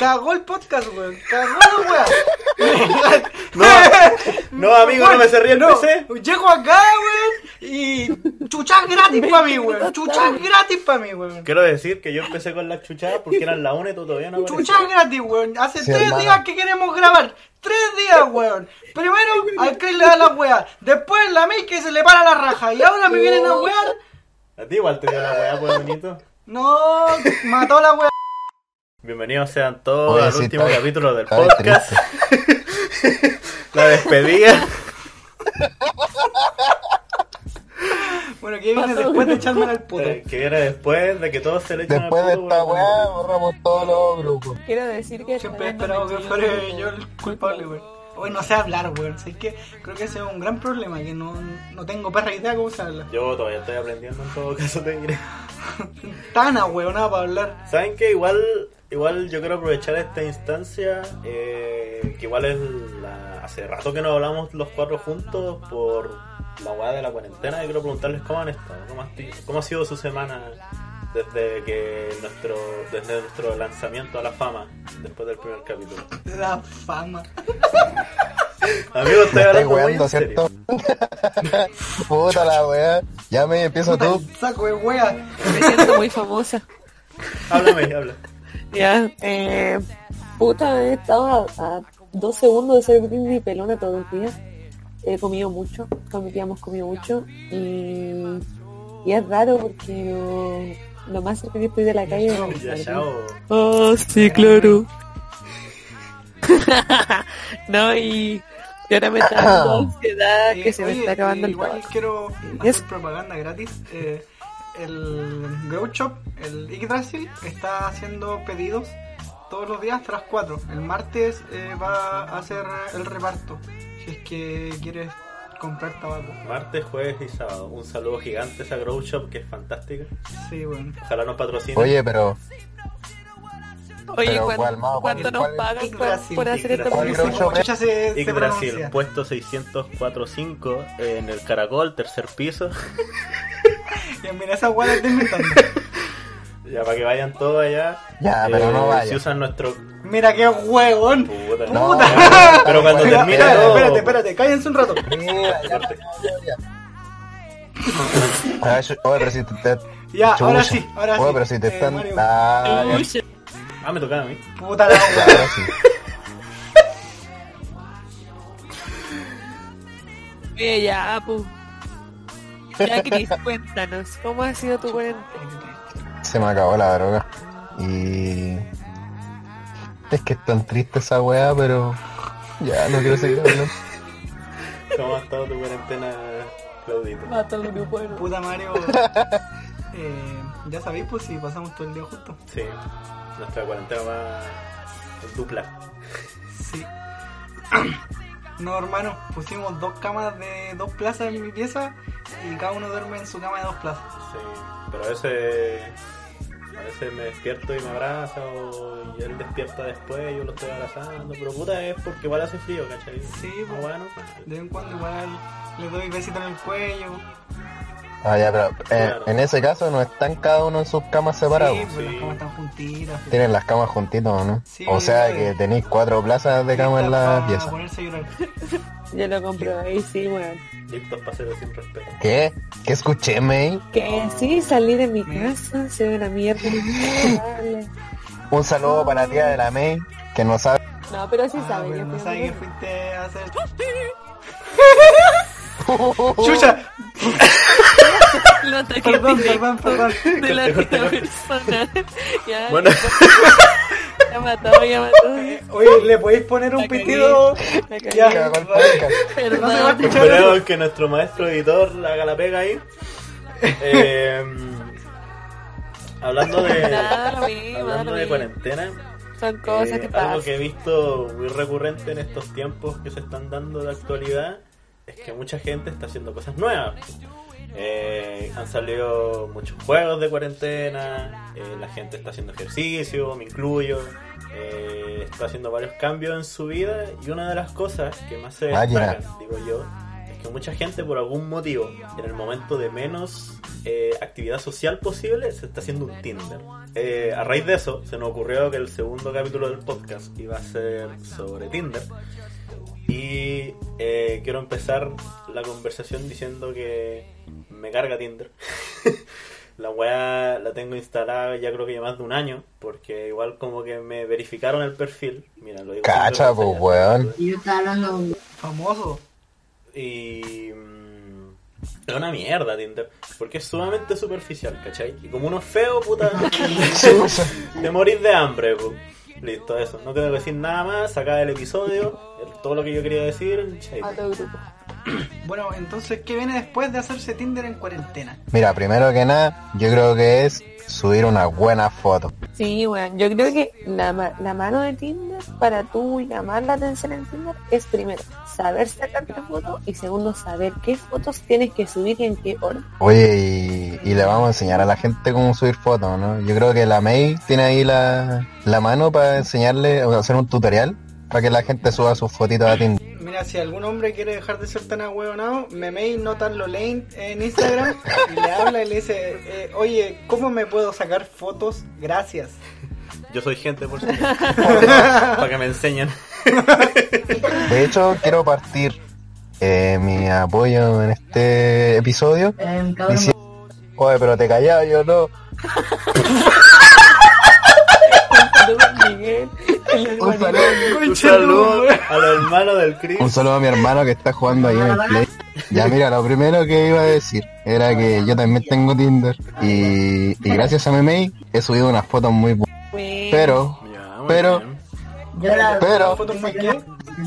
cagó el podcast, weón. Cagó la weá. No, no, amigo, no me cerré el PC. Llego acá, weón, y chuchas gratis para mí, weón. Chuchas gratis para mí, weón. Quiero decir que yo empecé con las chuchadas porque eran la una y tú todavía no. Chuchas gratis, weón. Hace Sí, tres hermano. días que queremos grabar. Tres días, weón. Primero al Chris le da la weá. Después la May que se le para la raja. Y ahora me vienen a wear. A ti igual te dio la weá, pues, bonito. No, mató la weá. Bienvenidos sean todos Oye, al sí, último está- capítulo del podcast. la despedida. Bueno, que viene después de echarme al poto. eh, que viene después de que todos se le echan Después de al puto esta por- weá, borramos todos los grupos. Quiero decir que Siempre he esperado que fuera yo el culpable, weón. Hoy no sé hablar, weón. Así que creo que ese es un gran problema, que no, no tengo perra idea cómo se habla. Yo todavía estoy aprendiendo en todo caso te diré. Tana, weón, nada para hablar. ¿Saben que igual igual yo quiero aprovechar esta instancia eh, que igual es la, hace rato que no hablamos los cuatro juntos por la weá de la cuarentena y quiero preguntarles cómo han estado, cómo, ha esti- cómo ha sido su semana desde que nuestro desde nuestro lanzamiento a la fama después del primer capítulo. La fama. Amigos, estoy hablando muy weando, en serio. ¿cierto? Puta la weá. Ya me empiezo tú. saco de wea. Me siento muy famosa. Háblame, habla. Ya, eh, puta, he estado a, a dos segundos de ser mi pelona todo el día. He comido mucho, con mi tía hemos comido mucho y, y es raro porque lo, lo más cerca que estoy de la calle es. Oh, sí, claro. no, y, y ahora me está dando ansiedad que Eh, se me oye, está acabando el Igual tabaco. quiero hacer propaganda gratis. Eh, el Grow Shop, el Yggdrasil, está haciendo pedidos todos los días las 4. El martes eh, va a hacer el reparto. Si es que quieres comprar tabaco. Martes, jueves y sábado. Un saludo gigante a esa Grow Shop que es fantástica. Sí, bueno. Ojalá nos patrocine. Oye, pero Oye, Pero, ¿cuánto, cuánto ¿Cuál- nos pagan por, por hacer esta ¿Cuál publicidad? Pronuncia. puesto 604.5 en el Caracol, tercer piso. Mira, esa hueá la estoy inventando. ya para que vayan todos allá. Ya, pero no vayan. Si usan nuestro. Mira qué huevón. Puta, No, no, ya, pero cuando ya, termine espérate, todo. espérate, espérate, cállense un rato. Mira, ya, ya, ya. Ah, Oye, pero si te, te- Ya, chucha. ahora sí, ahora Oye, sí. pero si te Eh, están. Mario. Ah, ya, Ah, me tocaba a mí. Puta la ya, hueá. ahora sí. Oye, ya, pu. Ya, Cris, cuéntanos, ¿cómo ha sido tu cuarentena? Se me acabó la droga. Y. Es que es tan triste esa weá, pero. Ya, no quiero seguir hablando. ¿Cómo ha estado tu cuarentena, Claudito? Mata un grupo, ¿no? Puta Mario. Eh, ya sabéis, pues si pasamos todo el día juntos. Sí, nuestra cuarentena va en dupla. Sí. No, hermano, pusimos dos camas de dos plazas en mi pieza y cada uno duerme en su cama de dos plazas. Sí, pero a veces. A veces me despierto y me abraza, o y él despierta después y yo lo estoy abrazando. Pero puta, es porque igual hace frío, ¿cachai? Sí, Ah, pues. bueno. De vez en cuando igual le doy besitos en el cuello. Ah, ya, pero. eh, Claro. en ese caso no están cada uno en sus camas separadas. Sí, pues Sí. las camas están juntitas. Tienen las camas juntitas, ¿o ¿no? Sí, o sea sí. que tenéis cuatro plazas de cama en la pieza. Yo lo comprobé, sí, weón. Listos para hacerlo sin respeto. ¿Qué? ¿Qué escuché, May? Que sí, salí de mi casa, se ve una mierda. Un saludo para la tía de la May, que no sabe. No, pero sí Ah, sabe. pero no fui a sabe que ver. fuiste a hacer. ¡Chucha! Lo ataqué Perdón, directo perdón, perdón. De la corte. persona. Ya, Bueno, ya mató, ya mató. Oye, ¿le podéis poner un pitido? Ya. Podcast. No se va a Perdón. escuchar. esperemos que nuestro maestro editor haga la pega ahí. Eh, hablando de. Hablando de cuarentena. Son cosas Eh, que algo pasan. que he visto muy recurrente en estos tiempos que se están dando de actualidad es que mucha gente está haciendo cosas nuevas. Eh, han salido muchos juegos de cuarentena, eh, la gente está haciendo ejercicio, me incluyo, eh, está haciendo varios cambios en su vida y una de las cosas que más se Máquina. destacan, digo yo, que mucha gente por algún motivo, en el momento de menos eh, actividad social posible, se está haciendo un Tinder. Eh, a raíz de eso, se nos ocurrió que el segundo capítulo del podcast iba a ser sobre Tinder. Y eh, quiero empezar la conversación diciendo que me carga Tinder. la weá la tengo instalada ya creo que ya más de un año, porque igual como que me verificaron el perfil. Mira, lo digo Cacha, pues, weón. Y yo estaba hablando con Famoso. Y... mm, es una mierda Tinder, porque es sumamente superficial, ¿cachai? Y como uno es feo, puta, te morís de hambre. Listo, eso. No tengo que decir nada más, sacar el episodio, todo lo que yo quería decir. A todo grupo. Bueno, entonces, ¿qué viene después de hacerse Tinder en cuarentena? Mira, primero que nada, yo creo que es subir una buena foto. Sí, bueno, yo creo que la, ma- la mano de Tinder para tú llamar la atención en Tinder es primero saber sacarte fotos y segundo saber qué fotos tienes que subir y en qué orden. Oye, y, y le vamos a enseñar a la gente cómo subir fotos, ¿no? Yo creo que la May tiene ahí la, la mano para enseñarle, o hacer un tutorial para que la gente suba sus fotitos a Tinder. Mira, si algún hombre quiere dejar de ser tan ahueonado, me mail notarlo lane en Instagram y le habla y le dice, eh, oye, ¿cómo me puedo sacar fotos? Gracias. Yo soy gente, por supuesto. para que me enseñen. De hecho, quiero partir eh, mi apoyo en este episodio eh, diciendo, oye, pero te callado, yo no. hermano del Chris. un saludo a mi hermano que está jugando ahí en el play. Ya mira, lo primero que iba a decir era que yo también tengo Tinder y, y gracias a mi May he subido unas fotos muy buenas. Bueno, Pero, pero, pero, ¿Fotos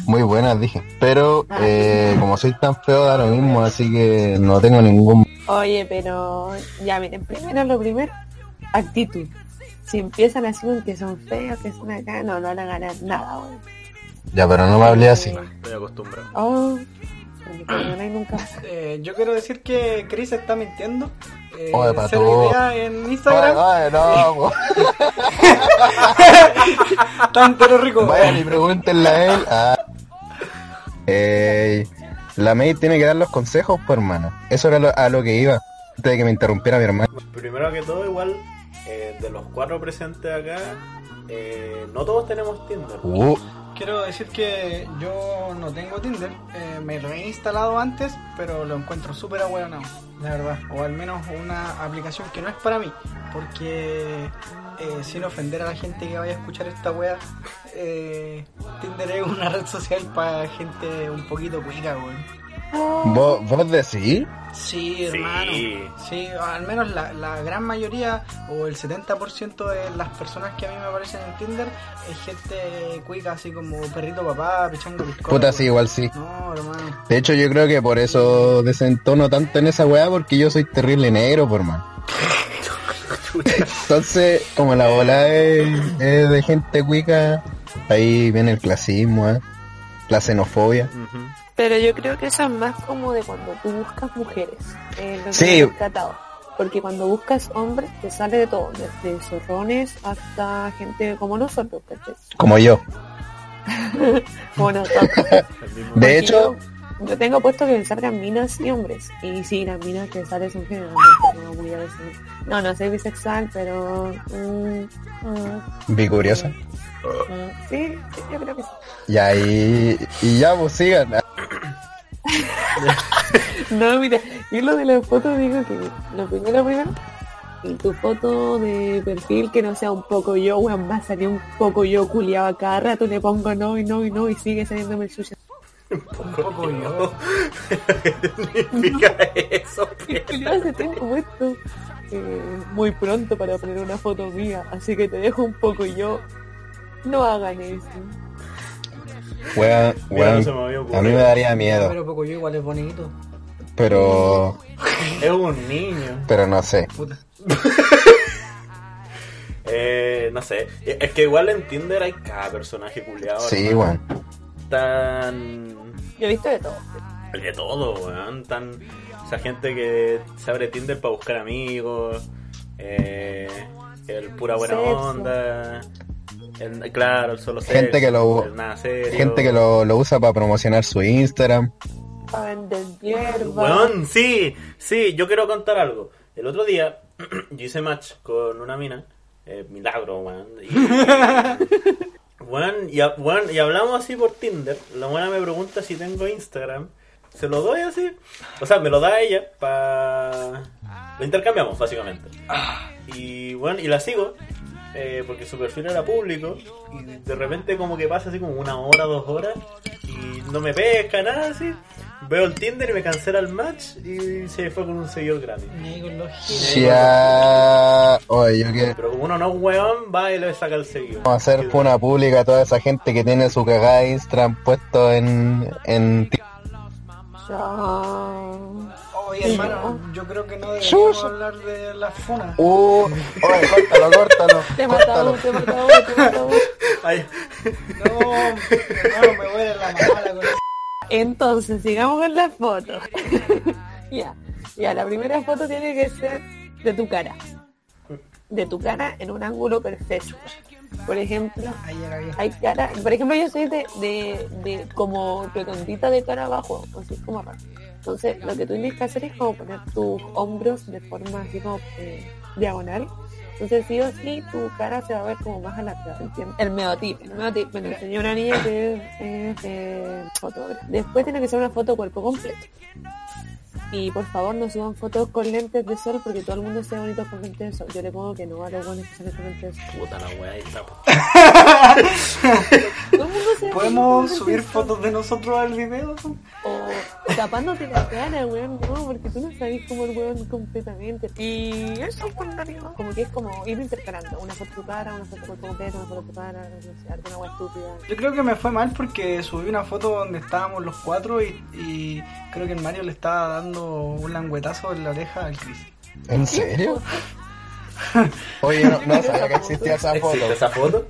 muy buenas dije. Pero eh, como soy tan feo da lo mismo, así que no tengo ningún... Oye, pero ya miren, primero lo primero, actitud. Si empiezan así con que son feos, que son acá, no, no van a ganar nada, weón. Ya, pero no me hablé así. Estoy acostumbrado. Oh, no nunca. Eh, yo quiero decir que Chris está mintiendo. Eh, Oye, pa' cero tú. idea en Instagram. ay, no, po. Tan pero rico. Vayan y pregúntenle a él. Ah. Eh, la May tiene que dar los consejos, pues hermano. Eso era lo- a lo que iba. Antes de que me interrumpiera mi hermano. Primero que todo, igual, eh, de los cuatro presentes acá, eh, no todos tenemos Tinder. Uh, Quiero decir que yo no tengo Tinder. eh, me lo he instalado antes, pero lo encuentro súper ahueonado, la verdad. O al menos una aplicación que no es para mí. Porque, eh, sin ofender a la gente que vaya a escuchar esta wea, eh, Tinder es una red social para gente un poquito cuica, weón. ¿Vos, ¿Vos decís? Sí, hermano. Sí, al menos la, la gran mayoría o el 70% de las personas que a mí me aparecen en Tinder es gente cuica, así como perrito papá, pichando piscola. Puta, sí, igual sí. No, hermano. De hecho, yo creo que por eso desentono tanto en esa weá, porque yo soy terrible negro, por man. Entonces, como la bola es, es de gente cuica, ahí viene el clasismo, ¿eh? la xenofobia. Pero yo creo que eso es más como de cuando tú buscas mujeres. eh, lo que Sí. Porque cuando buscas hombres te sale de todo, desde zorrones hasta gente como nosotros, ¿cachai? Como yo. Como nosotros. El mismo- De hecho, yo, yo tengo puesto que me salgan minas y hombres. Y sí, las minas que salen son generalmente no muy a veces. No, no soy bisexual, pero. mm, mm, bicuriosa. mm, sí, yo creo que sí. Ya, y, y ya, pues sigan. No, mira, yo lo de la foto digo que lo primero, primero, y tu foto de perfil que no sea un poco yo, weón, a salir un poco yo culiado a cada rato, le pongo no y no y no y sigue saliéndome el suyo. Un poco yo. ¿Qué significa eso? Ya se tengo puesto eh, muy pronto para poner una foto mía, así que te dejo un poco yo. No hagan eso. Weón, weón, a mí me daría miedo, Pero poco yo igual es bonito. pero, Es un niño. pero no sé. Puta. Eh, no sé. Es que igual en Tinder hay cada personaje culiado. Sí, weón. Tan. Yo he visto de todo. De todo, weón. Tan. Esa gente que se abre Tinder para buscar amigos. Eh, el pura buena Sexo. onda. El- claro, el solo Gente sexo, que lo- serio. Gente que lo, lo usa para promocionar su Instagram. Para vender hierba. Weón, sí, sí, yo quiero contar algo. El otro día yo hice match con una mina, eh, milagro, weón. Y, weón, y, weón, y hablamos así por Tinder. La buena me pregunta si tengo Instagram. Se lo doy así. O sea, me lo da ella para... Lo intercambiamos, básicamente. Y bueno, y la sigo. Eh, porque su perfil era público. Y de repente como que pasa así como una hora, dos horas. Y no me pesca, nada así. Veo el Tinder y me cancela el match. Y se fue con un seguidor gratis. Oye, yo quiero Pero como uno no es weón, va y le saca el seguidor. Vamos a hacer una pública a toda esa gente que tiene su cagada Instagram puesto en, en Ya. Oye, hermano, yo creo que no deberíamos Chucha. hablar de las funas. Uh, oye, córtalo, córtalo. Te he matado, córtalo. te he matado, te he matado. Ay, No, hermano, me voy a la mala con eso. Entonces, sigamos con las fotos. ya, ya, la primera foto tiene que ser de tu cara. De tu cara en un ángulo perfecto. Por ejemplo, la hay cara, por ejemplo, yo soy de, de, de como redondita de cara abajo, así como raro. Entonces, lo que tú tienes que hacer es como poner tus hombros de forma así como eh, diagonal. Entonces, sí o sí, tu cara se va a ver como más alargada, ¿entiendes? El meotipo. El meotipo me lo enseñó niña que es, es, eh. Después tiene que ser una foto cuerpo completo. Y por favor no suban fotos con lentes de sol porque todo el mundo se ve bonito con lentes de sol. Yo le pongo que no a los buenos que salen con lentes de sol. puta la weá, ahí está. po. Todo el mundo se ve bonito con ¿Podemos subir de fotos de nosotros al video? O tapándote la cara, weón, no, porque tú no sabes cómo el weón completamente. Y eso es contrario. Como que es como ir intercalando. Una foto tu cara, una foto tu completo, una foto tu cara, no sé, alguna weá estúpida. Yo creo que me fue mal porque subí una foto donde estábamos los cuatro y, y creo que el Mario le estaba dando un languetazo en la oreja al Chris. ¿En serio? Oye, no, no sabía que existía esa foto. ¿Existe esa foto?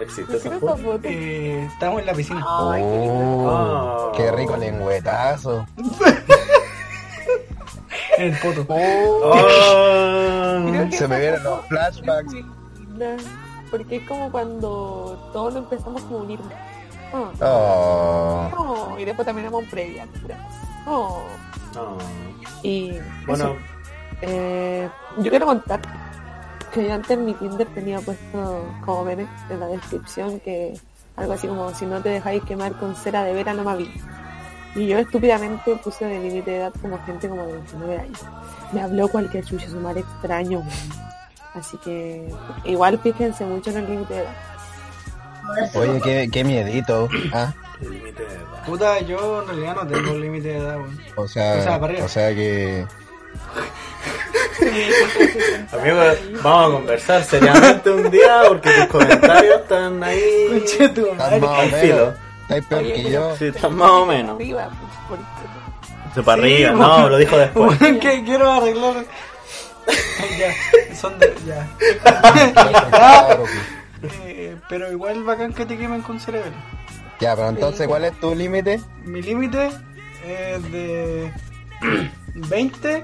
¿Existe ¿Qué esa esa foto? foto? Eh, estábamos en la piscina. Ay, qué. Oh, qué rico lengüetazo. En el poto. Oh, Oh. Se me vienen foto los flashbacks. Porque es como cuando todos lo empezamos como a unir. Ah. Oh. Oh, y después también éramos previa. Oh. No. Y Bueno. Eh, yo quiero contar que yo antes en mi Tinder tenía puesto como meme en la descripción que algo así como si no te dejáis quemar con cera de vera no me. Y yo estúpidamente puse de límite de edad como gente como de 29 años. Me habló cualquier chucho su madre extraño. Así que igual fíjense mucho en el límite de edad. Oye, qué, qué miedito. Ah, límite de edad. Puta, yo en realidad no tengo límite de edad, weón. o O sea, sea, para arriba. o sea que. Amigo, vamos a conversar seriamente un día porque tus comentarios están ahí. Conche tu Estás madre. más o al menos. filo. Estáis peor Oye, que yo. Sí, están más o menos. Arriba, pues, por- Se para Sí, arriba. bueno. No, lo dijo después. Weón, que quiero arreglar. ya, son de. Ya. Claro, pues. Eh, pero igual bacán que te quemen con cerebro. Ya, pero entonces, ¿cuál es tu límite? Mi límite es de 20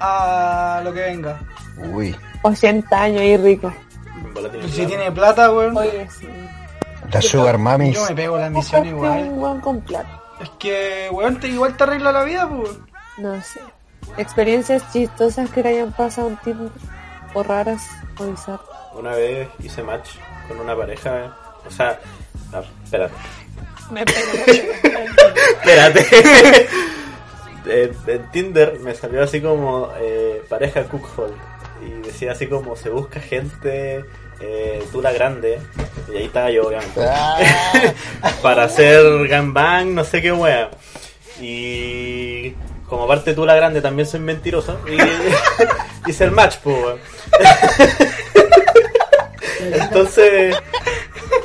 a lo que venga. Uy, 80 años y rico. Tiene si tiene plata, weón, Oye, sí. la Sugar Mamis. yo me pego la misión igual. un weón con plata. Es que, weón, te, igual te arregla la vida, pues. No sé. Experiencias chistosas que le hayan pasado en Tinder. O raras o bizarras. Una vez hice match con una pareja. O sea, no, espérate. Me. Espérate. en, en Tinder me salió así como eh, pareja Cookhold. Y decía así como se busca gente eh, tula grande. Y ahí estaba yo, obviamente. Ah, para hacer gangbang, no sé qué wea. Y como parte tú la grande también soy mentiroso. Y hice el match, pues. Entonces,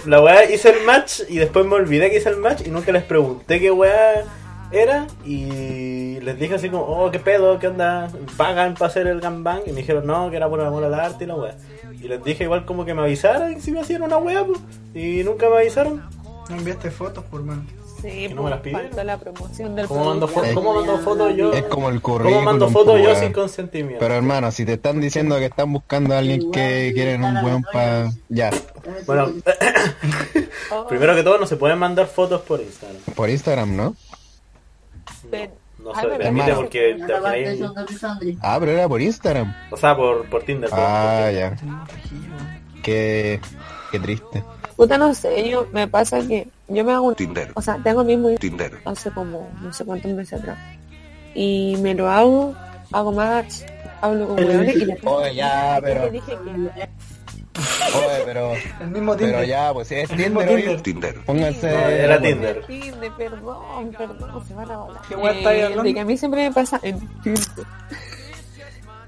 la weá hice el match y después me olvidé que hice el match y nunca les pregunté qué weá era y les dije así como, oh, qué pedo, qué onda, pagan para hacer el gangbang y me dijeron no, que era por amor al arte y la wea. Y les dije igual como que me avisaran si me hacían una wea, pues, y nunca me avisaron. No enviaste fotos, por mano. Sí, no me las pues, pidieron. faltó la promoción del ¿Cómo mando, producto. fo- ¿Cómo mando fotos yo? Es como el ¿Cómo currículum. mando fotos pues, yo sin consentimiento? Pero hermano, si te están diciendo que están buscando a alguien que quieren un weón para... Ya, Bueno, Oh, primero que todo no se pueden mandar fotos por Instagram. por Instagram, ¿no? No Ay, se permite porque te Sandri. Ah, pero era por Instagram. O sea, por, por Tinder. por- Ah, por- ya. Qué, qué triste. Puta, no sé, yo me pasa que yo me hago un... Tinder. O sea, tengo el mismo Tinder. hace como no sé cuántos meses atrás. Y me lo hago, hago match, hablo con weones y le Oye, ya, pero... le dije que Oye, pero... El mismo Tinder. Pero ya, pues si es El mismo Tinder, Tinder. Tinder. pónganse... No, era. Tinder. Tinder, perdón, perdón, se van a volar. ¿Qué weá estáis Eh, hablando? De que a mí siempre me pasa en Tinder.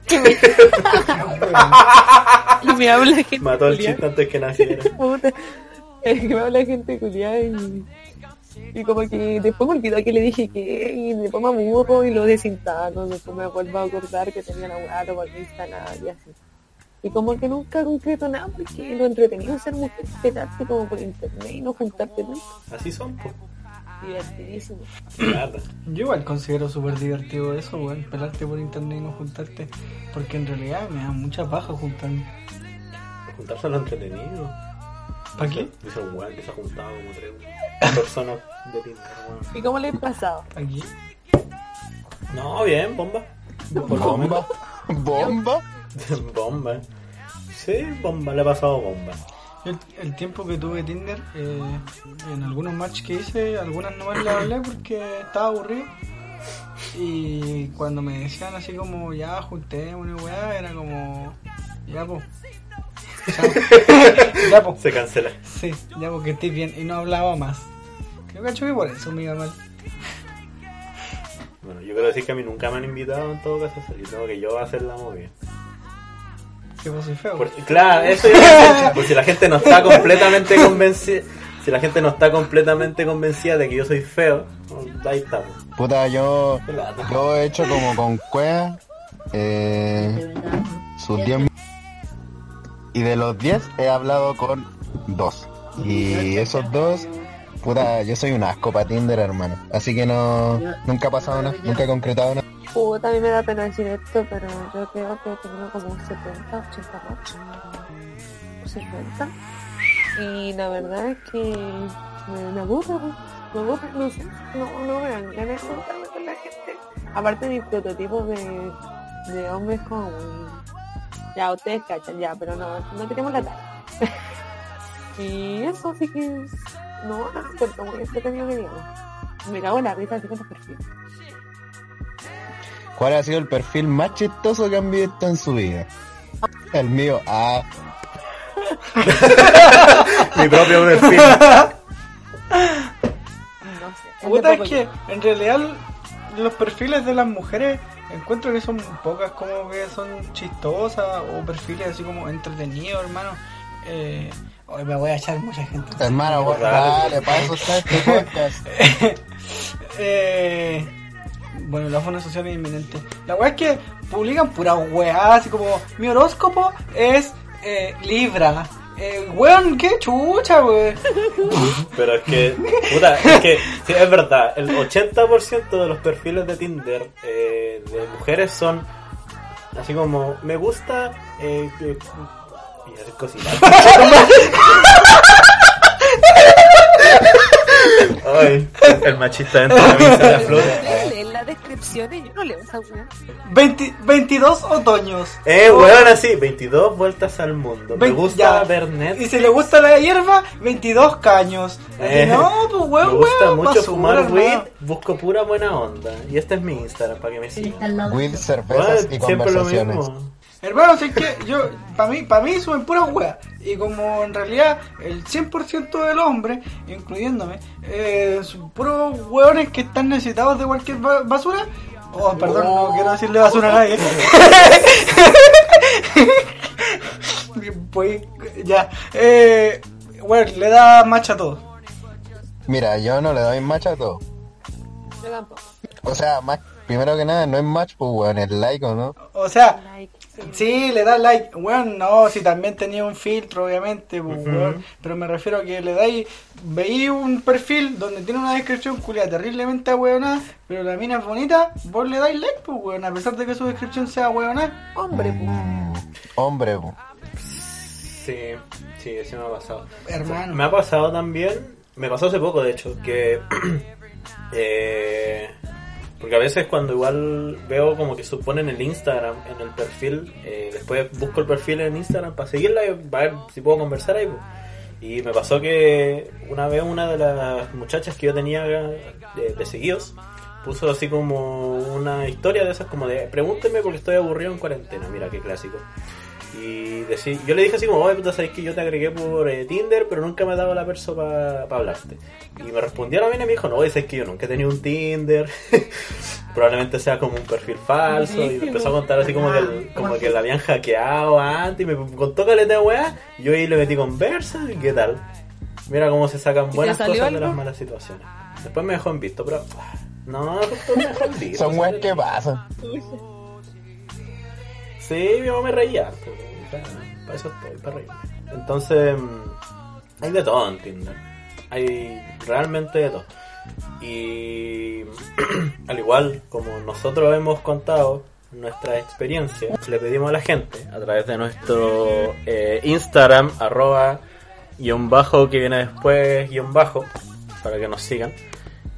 Que me, y me habla gente Mató el culiada. chiste antes que naciera. Es que me habla gente culiada y, y como que después me olvidó que le dije que y después me aburro y lo desinstalo, después me vuelvo a acordar que tenía la lo volví a instalar y así. Y como que nunca concreto nada porque lo entretenido es ser mujer, pelarte como por internet y no juntarte tanto. Así son, pues. Divertidísimo. Claro. Yo igual considero súper divertido eso, weón, pelarte por internet y no juntarte. Porque en realidad me da mucha paja juntarme. Juntarse a lo entretenido. ¿Para qué? Dice un weón que se ha juntado como tres personas de Tinder, weón. ¿Y cómo le he pasado? Aquí. No, bien, bomba. ¿Bomba? ¿Bomba? bomba. Sí, bomba, le ha pasado bomba. El, el tiempo que tuve Tinder, eh, en algunos matches que hice, algunas no me las hablé porque estaba aburrido. Y cuando me decían así como, ya junté una weá, era como, ya po. Ya po. Se cancela. Sí, ya porque estoy bien. Y no hablaba más. Creo que que por eso me iba mal. Bueno, yo quiero decir que a mí nunca me han invitado en todo caso a salir. Tengo que yo hacer la movida. Que vos soy feo. Por- claro, eso es. Por si la gente no está completamente convencida. Si la gente no está completamente convencida de que yo soy feo, ahí estamos. Puta, yo... Yo he hecho como con cueva eh, sus 10 y de los 10 he hablado con dos. Y esos dos, puta, yo soy un asco para Tinder, hermano. Así que no, nunca ha pasado nada, nunca he concretado nada. Puta, a mí me da pena decir esto, pero yo creo que tengo como un 70, 80 matches. O 50. Y la verdad es que me, me aburre, pues. me aburre, no sé, no, no me dan ganas de juntarme con la gente. Aparte de mi prototipo de, de hombres como... Ya, ustedes cachan, ya, pero no, no tenemos la talla. y eso, así que... No, no, muy entretenido que digamos. Me cago en la risa así con los perfiles. ¿Cuál ha sido el perfil más chistoso que han visto en su vida? El mío, ah, Mi propio perfil. No sé. Puta, es que en realidad los perfiles de las mujeres encuentro que son pocas como que son chistosas o perfiles así como entretenidos, hermano. Eh, hoy me voy a echar mucha gente. hermano, vos, dale, para eso está este podcast. Eh, bueno, la funa social es inminente. La weá es que publican pura weá, así como mi horóscopo es eh, Libra. Eh, weón, qué chucha, weón. Pero es que, puta, es que, sí, es verdad, el 80% de los perfiles de Tinder eh, de mujeres son así como, me gusta, eh, hacer cositas. Ay, el machista dentro de mí se la flota. leer las descripciones, yo no leo esa weá. 20 22 otoños. Eh, weón, así, 22 vueltas al mundo. Me gusta ya. ver Y Netflix. si le gusta la hierba, 22 caños. Eh, no, pues weón, Me gusta weón, mucho basura, fumar hermano. weed, busco pura buena onda. Y este es mi Instagram para que me sigan. Bueno, cervezas y siempre lo conversaciones. mismo. Hermano, si es que yo, para mí, para mí suben puras weas. Y como en realidad el 100% del hombre, incluyéndome, eh, son puros hueones que están necesitados de cualquier ba- basura. Oh, perdón, no quiero decirle basura a nadie. pues, ya. Eh, bueno, le da match a todo. Mira, yo no le doy match a todo. Yo tampoco. O sea, más, primero que nada, no es match, pues, weón, es like, ¿o no? O sea, Like, sí. le das like. Weón, no, si también tenía un filtro, obviamente, pues, weón. Pero me refiero a que le dais, veis un perfil donde tiene una descripción culia terriblemente ahueonada, pero la mina es bonita, vos le dais like, pues, weón, a pesar de que su descripción sea ahueonada. Hombre, pues. Mm, hombre, pues. Sí, sí, sí me ha pasado. Hermano. Me ha pasado también, me pasó hace poco de hecho, que... eh, porque a veces cuando igual veo como que suponen el Instagram en el perfil, eh, después busco el perfil en Instagram para seguirla y para ver si puedo conversar ahí. pues. Y me pasó que una vez una de las muchachas que yo tenía de, de seguidos puso así como una historia de esas como de pregúnteme porque estoy aburrido en cuarentena, mira qué clásico. Y decí- yo le dije así como, oye, puta, sabes que yo te agregué por eh, Tinder, pero nunca me ha dado la perso para hablarte. Y me respondió la mina y me dijo, no, oye, sabes que yo nunca he tenido un Tinder. Probablemente sea como un perfil falso. Y me empezó a contar así como que, el- como que la habían hackeado antes. Y me contó caleta de weá. Y yo ahí le metí conversa. ¿Y qué tal? Mira cómo se sacan buenas cosas de las malas situaciones. Después me dejó en visto, pero... ah, No, justo me dejó en visto. Son weas que pasan. Sí, mi mamá me reía. sea, para eso estoy, para reír. Entonces, hay de todo en Tinder. Hay realmente de todo. Y al igual como nosotros hemos contado nuestra experiencia, le pedimos a la gente a través de nuestro eh, Instagram, arroba, guion bajo, que viene después, guion bajo, para que nos sigan,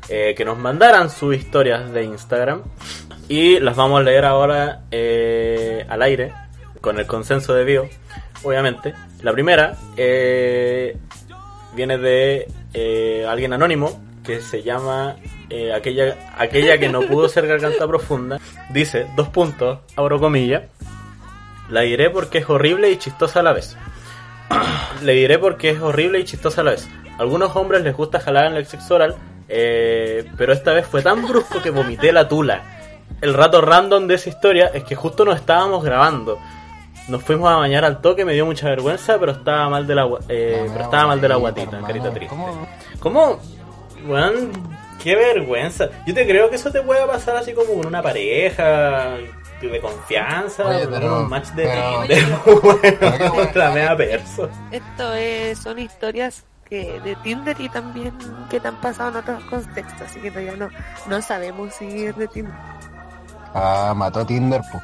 eh, que nos mandaran sus historias de Instagram y las vamos a leer ahora eh, al aire, con el consenso de Bio, obviamente. La primera eh, viene de eh, alguien anónimo que se llama aquella, aquella que no pudo ser garganta profunda. Dice, dos puntos, abro comillas. La diré porque es horrible y chistosa a la vez. Le diré porque es horrible y chistosa a la vez. A algunos hombres les gusta jalar en el sexo oral, pero esta vez fue tan brusco que vomité la tula. El rato random de esa historia es que justo nos estábamos grabando. Nos fuimos a bañar al toque, me dio mucha vergüenza, pero estaba mal de la, eh, pero estaba mal de la guatita, carita triste. ¿Cómo? ¿Cómo? Weón, qué vergüenza. Yo te creo que eso te puede pasar así como con una pareja de confianza, Oye, con pero- un match de pero- Tinder. pero Bueno, bueno. la mea perso. Esto es, son historias que de Tinder y también que te han pasado en otros contextos, así que todavía no, no sabemos si es de Tinder. Ah, mató Tinder, pues.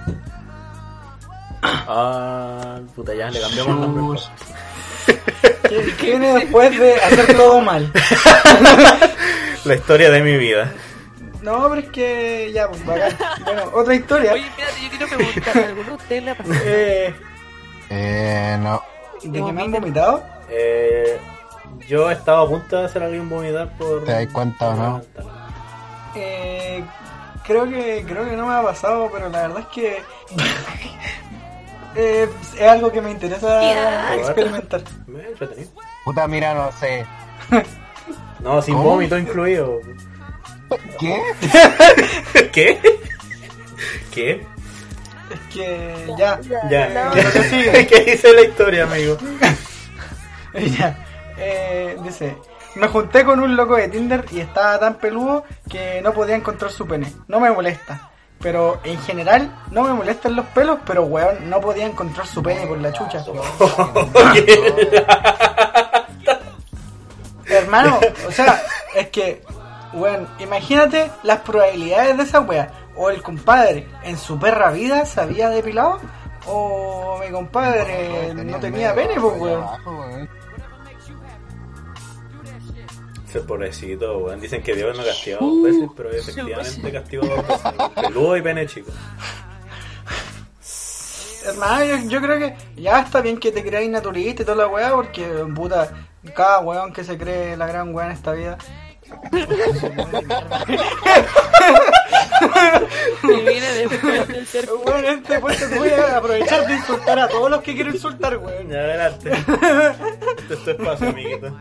Ah, puta, ya le cambiamos el nombre. pues. ¿Qué, qué viene después de hacer todo mal? La historia de mi vida. No, pero es que ya, pues, bacán. Bueno, otra historia. Oye, espérate, yo quiero preguntar, ¿a alguno de ustedes le ha pasado? Eh, Eh, no. ¿De que me han vomitado? eh, yo he estado a punto de hacer alguien vomitar por... ¿Te das cuenta o no? Eh, creo que creo que no me ha pasado, pero la verdad es que eh, es algo que me interesa Ya. experimentar. Puta, mira, no sé. No, sin ¿Cómo? vómito incluido. ¿Qué? ¿Qué? ¿Qué? Es que ya, Ya, ya. sigue. ¿Qué dice la historia, amigo? ya. Eh, dice, me junté con un loco de Tinder y estaba tan peludo que no podía encontrar su pene. No me molesta. Pero en general no me molestan los pelos, pero weón, no podía encontrar su pene por la chucha. Hermano, o sea, es que, weón, imagínate las probabilidades de esa wea. O el compadre en su perra vida se había depilado, o mi compadre no tenía pene, pues weón. Ese pobrecito, weón. Dicen que Dios no castigó dos veces, pero efectivamente castigó dos veces. Peludo y pene chico. Hermano, yo, yo creo que ya está bien que te creáis naturalista y toda la weá, porque puta, cada weón que se cree la gran weá en esta vida. viene después del ser Weón, en este puesto voy a aprovechar de insultar a todos los que quiero insultar, weón. Ya, adelante. Este es tu espacio, amiguito.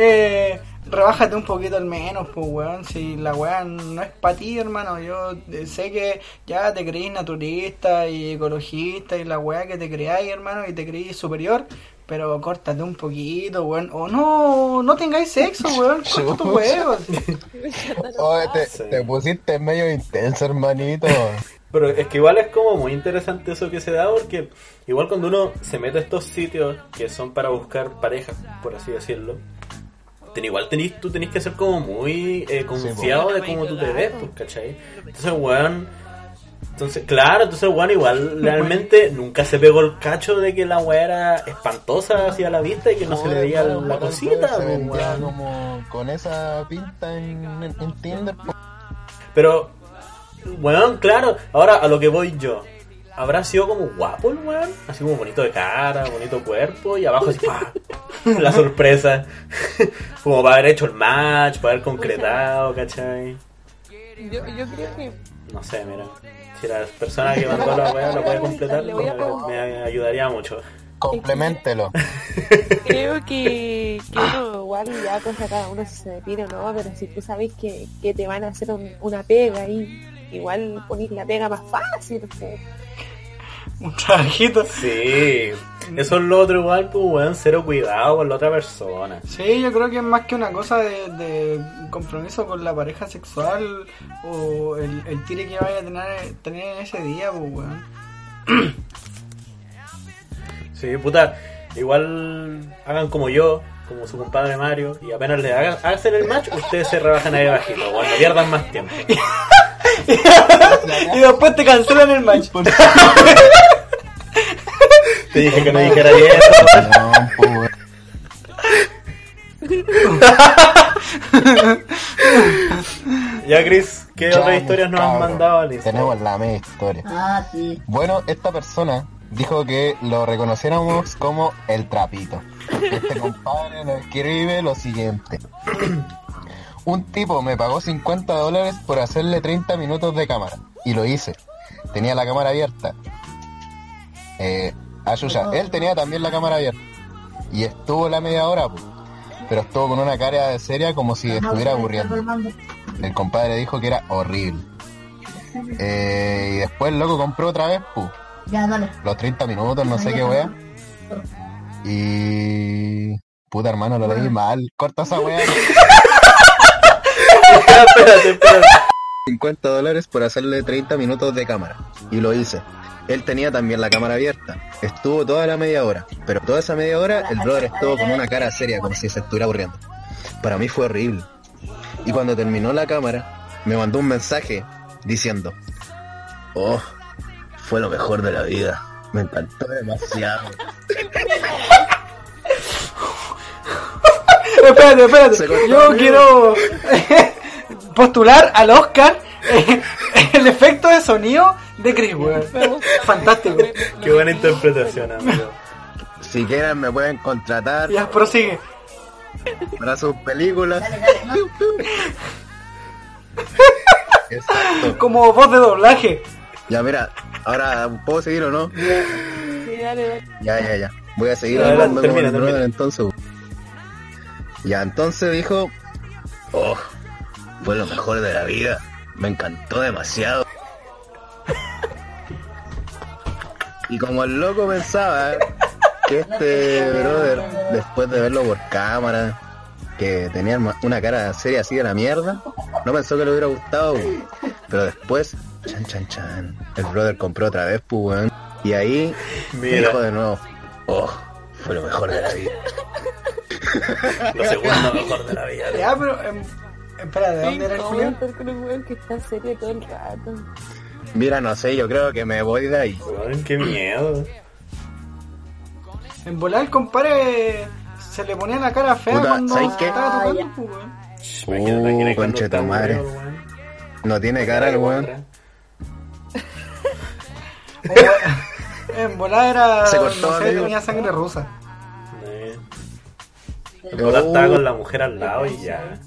Eh, rebájate un poquito al menos, pues, weón. Si la weá no es para ti, hermano. Yo eh, sé que ya te creís naturista y ecologista y la weá que te creáis, hermano, y te creís superior. Pero córtate un poquito, weón. O no, no tengáis sexo, weón. Corta tus huevos. Oye, te, pusiste medio intenso, hermanito. Pero es que igual es como muy interesante eso que se da porque igual cuando uno se mete a estos sitios que son para buscar parejas, por así decirlo, ten- igual tenés, tú tenés que ser como muy eh, confiado de cómo tú te ves, pues, ¿cachai? Entonces, weón, entonces, claro, entonces, weón, igual realmente nunca se pegó el cacho de que la weá era espantosa hacia la vista y que no se le veía la cosita, Se vendía como con esa pinta en, en, en Tinder. Pero, weón, claro, ahora a lo que voy yo. ¿Habrá sido como guapo el weón? Así como bonito de cara, bonito cuerpo y abajo así, ¡pah! La sorpresa. como para haber hecho el match, para haber concretado, ¿cachai? Yo, yo creo que No sé, mira. Si la persona que mandó la weá lo puede completar, me, ayudaría mucho. Complementelo. creo que, que uno igual ya cosa cada uno si se depila o no, pero si tú sabes que, que te van a hacer un- una pega ahí, igual ponís la pega más fácil. pues. Un trabajito. Sí, eso es lo otro igual, pues weón, cero cuidado con la otra persona. Sí, yo creo que es más que una cosa de, de compromiso con la pareja sexual o el, el tire que vaya a tener, tener en ese día, pues, weón. Sí, puta, igual hagan como yo, como su compadre Mario, y apenas le hagan, hacen el match, ustedes se rebajan ahí bajito, cuando pierdan más tiempo. y después te cancelan el match. Te dije que no dijera bien. No. Ya, Chris, ¿qué Ya, otras historias nos han cabrón. mandado al Instagram? Tenemos la media historia. Ah, sí. Bueno, esta persona dijo que lo reconociéramos como el trapito. Este compadre nos escribe lo siguiente. Un tipo me pagó 50 dólares por hacerle 30 minutos de cámara. Y lo hice. Tenía la cámara abierta. Eh, él tenía también la cámara abierta. Y estuvo la media hora, pues. pero estuvo con una cara de seria como si estuviera aburriendo. El compadre dijo que era horrible. Eh, y después el loco compró otra vez, pues Ya, dale. los 30 minutos, no sé qué wea. Y. Puta hermano, lo leí mal. Corta esa wea. espérate, espérate. 50 dólares por hacerle 30 minutos de cámara. Y lo hice. Él tenía también la cámara abierta. Estuvo toda la media hora. Pero toda esa media hora el brother estuvo con una cara seria, como si se estuviera aburriendo. Para mí fue horrible. Y cuando terminó la cámara, me mandó un mensaje diciendo: Oh, fue lo mejor de la vida. Me encantó demasiado. espérate, espérate. Yo quiero postular al Oscar eh, el efecto de sonido de Chris. Fantástico. Qué buena interpretación, amigo. Si quieren me pueden contratar Ya, prosigue. para sus películas. Dale, dale. No, Exacto. Como voz de doblaje. Ya mira, ahora ¿puedo seguir o no? Sí, dale, dale. Ya, ya, ya. Voy a seguir Adelante, hablando con el brother entonces. Ya, entonces dijo, oh, fue lo mejor de la vida. Me encantó demasiado. Y como el loco pensaba que este brother, después de verlo por cámara, que tenía una cara seria así de la mierda, no pensó que le hubiera gustado. Pero después, chan, chan, chan, el brother compró otra vez, pues, weón. Y ahí Mira. dijo de nuevo, oh, fue lo mejor de la vida. Lo segundo mejor de la vida. Ya, pero. em, espera, ¿de dónde era el ¿Cómo Julián? que está serio todo el rato? Mira, no sé, yo creo que me voy de ahí. Weón, qué miedo. En volar el compadre se le ponía la cara fea Puta, cuando ¿sabes qué? estaba Ah, tocando, ya. pues, weón. Uh, conche tu madre. No tiene cara el weón. En volar era. Se cortó, no sé, tenía sangre rusa. Eh. El bola estaba con la mujer al lado y ya.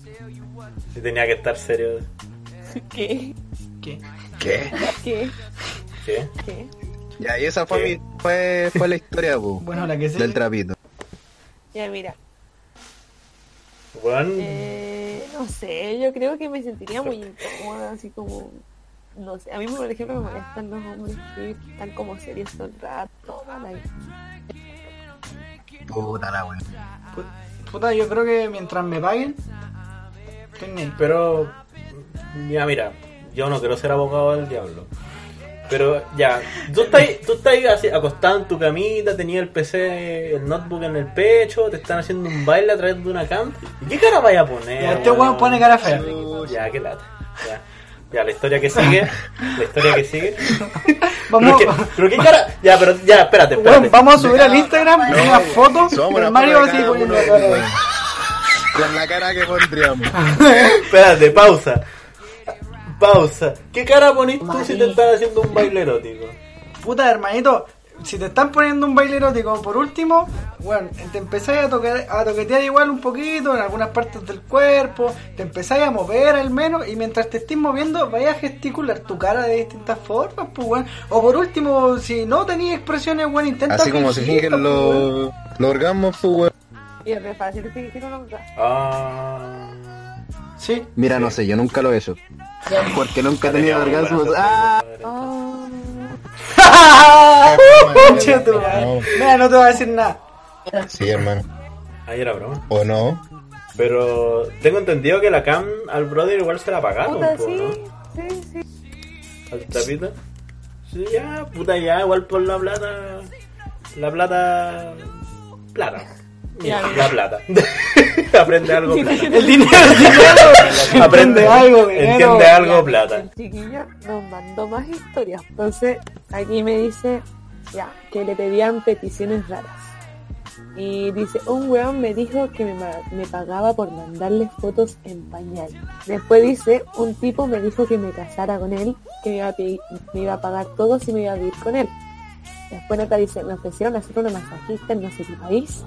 Y tenía que estar serio. ¿Qué? ¿Qué? ¿Qué? ¿Qué? ¿Qué? ¿Qué? Ya, y esa fue, mi- fue, fue la historia, pu, Bueno, la que sí. del trapito. Ya, mira. Weón, Eh, no sé, yo creo que me sentiría muy incómoda, así como. No sé, a mí, por ejemplo, me molestan los hombres que están como serios todo el rato. Puta la wea. Pu- Puta, yo creo que mientras me paguen, ahí. Pero, mira, mira, yo no quiero ser abogado del diablo. Pero ya, tú estás, tú estás así, acostado en tu camita, tenías el PC, el notebook en el pecho, te están haciendo un baile a través de una cam. ¿Y qué cara vaya a poner? Ya, este weón pone cara fea. Ya, qué lata. Ya. Ya, la historia que sigue. La historia que sigue. Vamos, Pero, qué, pero qué cara. Ya, pero ya, espérate, espérate. vamos a subir al Instagram una foto Subamos del una Mario foto así cada poniendo la cara. Con la cara que pondríamos. Espérate, pausa. Pausa. ¿Qué cara pones tú si te están haciendo un baile erótico? Puta, hermanito, si te están poniendo un baile erótico, por último, bueno, te empezáis a, tocar, a toquetear igual un poquito en algunas partes del cuerpo, te empezáis a mover al menos, y mientras te estés moviendo, vayas a gesticular tu cara de distintas formas, pues, weón. O por último, si no tenías expresiones, weón, intenta Así como se fingen pues, weón. los, los orgasmos, pues, weón. Y es re fácil fingir un orgasmo. Ah. Sí. Mira, no sé, yo nunca lo he hecho. Porque nunca he tenido orgasmos. ¡Ah! Ah, Mira, no te voy a decir nada. Sí, hermano. Ahí era broma. ¿O no? Pero tengo entendido que la cam al brother igual se la pagaron, puta, po, sí, ¿no? sí, sí. Al tapito. Sí, ya, puta, ya, igual por la plata. La plata. Plata. La plata. Aprende algo. plata. El dinero, el dinero. Aprende algo, dinero. Entiende algo, plata. El chiquillo nos mandó más historias. Entonces, aquí me dice, ya, que le pedían peticiones raras. Y dice, un weón me dijo que me, me pagaba por mandarle fotos en pañal. Después dice, un tipo me dijo que me casara con él, que me iba a, me iba a pagar todo si me iba a vivir con él. Después otra dice, me ofrecieron hacer una masajista en no sé qué país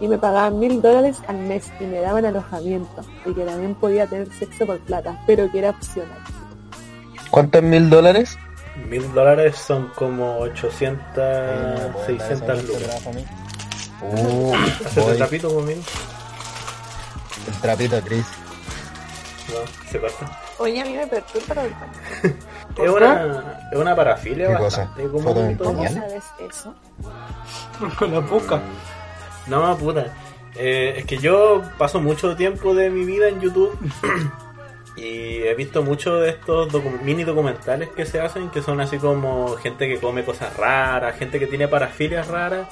y me pagaban mil dólares al mes y me daban alojamiento y que también podía tener sexo por plata, pero que era opcional. ¿Cuántos mil dólares? Mil dólares son como 800, 600 lucas. Uh, ¿Haces el trapito conmigo? El trapito, Chris. No, se corta. Oye, a mí me perturba el pañal. Es una, es una parafilia ¿Qué bastante cosa? como ¿Foto en bonito. ¿Cómo sabes eso? Con la boca. No, puta. Eh, es que yo paso mucho tiempo de mi vida en YouTube y he visto muchos de estos docu- mini documentales que se hacen que son así como gente que come cosas raras, gente que tiene parafilias raras.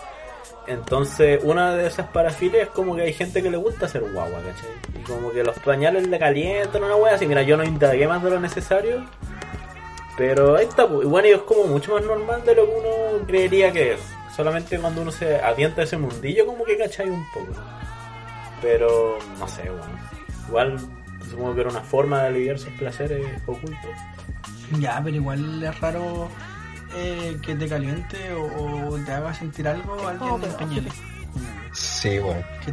Entonces, una de esas parafilias es como que hay gente que le gusta hacer guagua, ¿cachai? Y como que los pañales le calientan una wea así. Mira, yo no indagué más de lo necesario, pero ahí está, pues. y bueno, y es como mucho más normal de lo que uno creería que es. Solamente cuando uno se adienta a ese mundillo, como que cachai un poco. Pero, no sé, bueno. Igual, supongo que era una forma de aliviar sus placeres ocultos. Ya, pero igual es raro eh, que te caliente o, o te haga sentir algo alguien No, en pañales. Sí, bueno. Que-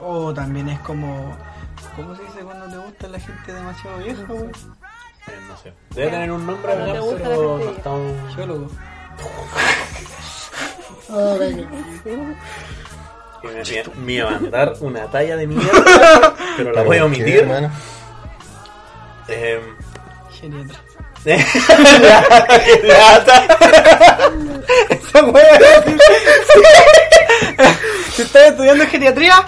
O también es como. ¿Cómo se dice cuando te gusta la gente demasiado vieja, güey? Eh, no sé. Debe tener un nombre, ¿verdad? pero no está un- Geólogo. Oh. Y me, me iba a mandar una talla de mierda, pero la voy a ¿Por qué, omitir. hermano? Eh, Geriatra. lata. Esa wea. Si estás estudiando geriatría,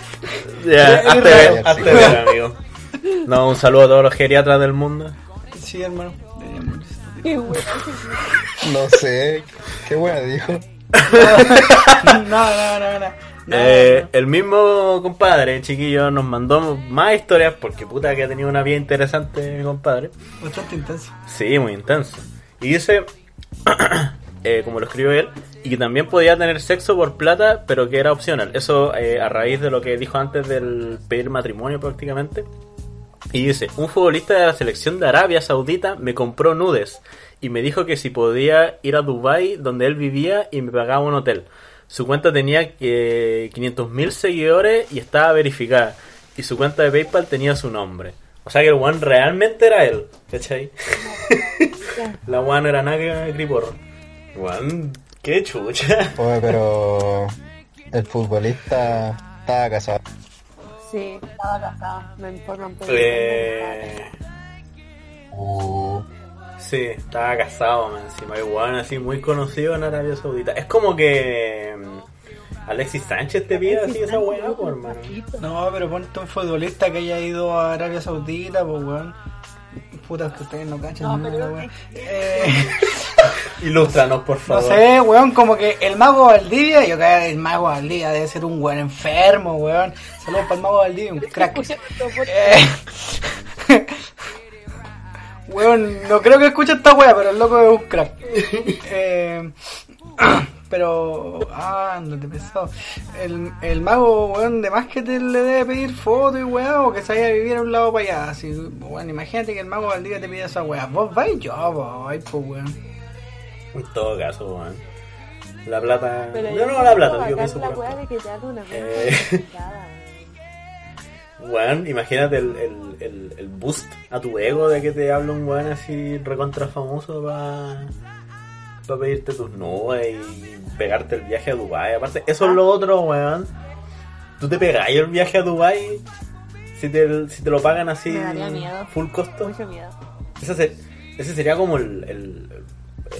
Ya, Es hazte ver, hazte ver, amigo. No, un saludo a todos los geriatras del mundo. sí, hermano. Deberíamos- Qué bueno. No sé. ¿Qué wea dijo? No, no, no, no. No, Eh, el mismo compadre, chiquillo, nos mandó más historias porque puta que ha tenido una vida interesante mi compadre. Bastante intenso. Sí, muy intenso. Y dice, eh, como lo escribió él, y que también podía tener sexo por plata, pero que era opcional. Eso eh, a raíz de lo que dijo antes del pedir matrimonio prácticamente. Y dice, un futbolista de la selección de Arabia Saudita me compró nudes y me dijo que si podía ir a Dubai donde él vivía y me pagaba un hotel. Su cuenta tenía eh, 500.000 seguidores y estaba verificada. Y su cuenta de PayPal tenía su nombre. O sea que el one realmente era él. ¿Cachai? La one era nada que griporro. One, qué chucha. Oye, pero. El futbolista estaba casado. Sí, estaba casada. Me informan por Eh, Uh, sí, estaba casado man, encima. One así muy conocido en Arabia Saudita. Es como que. mm, Alexis Sánchez te pide así esa weá, pues, hermano. No, pero ponte un futbolista que haya ido a Arabia Saudita, pues weón. Puta, que ustedes no cachan No, nada, weón. Eh, Ilústranos, por no favor. sé, weón, como que el mago Valdivia, yo creo que el mago Valdivia debe ser un weón enfermo, weón. Saludos para el mago Valdivia, un crack. Eh, weón, no creo que escuche esta wea, pero el loco es un crack. Eh, pero, ah, andate pesado. El, el mago, weón, de más que te le debe pedir fotos y weá, o que se vaya a vivir a un lado para allá. Así, weón, imagínate que el mago Valdivia te pide esa weá. Vos vais, yo voy, pues weón. En todo caso, weón. La plata. Pero yo no la plata, yo pienso la weá de que haga una Eh. Weón, imagínate el, el, el, el boost a tu ego de que te habla un weón así recontra famoso para pa pedirte tus nubes y pegarte el viaje a Dubai. Aparte, eso es lo otro, weón. Tú te pegáis el viaje a Dubai si te, si te lo pagan así Me daría miedo. full costo. Mucho miedo. Ese, se- ese sería como el, el,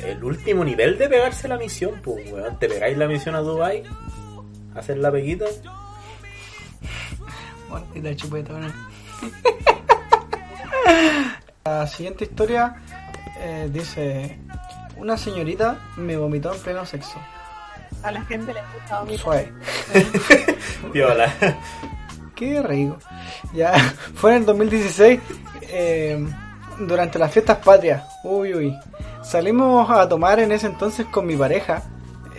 el último nivel de pegarse la misión, pues, weón. Te pegáis la misión a Dubai, hacer la peguita. Bueno, y la siguiente historia eh, dice: Una señorita me vomitó en pleno sexo. A la gente le gusta vomitar. Suave. Viola. Qué rico. Ya, fue en el 2016, eh, durante las fiestas patrias. Uy, uy. Salimos a tomar en ese entonces con mi pareja,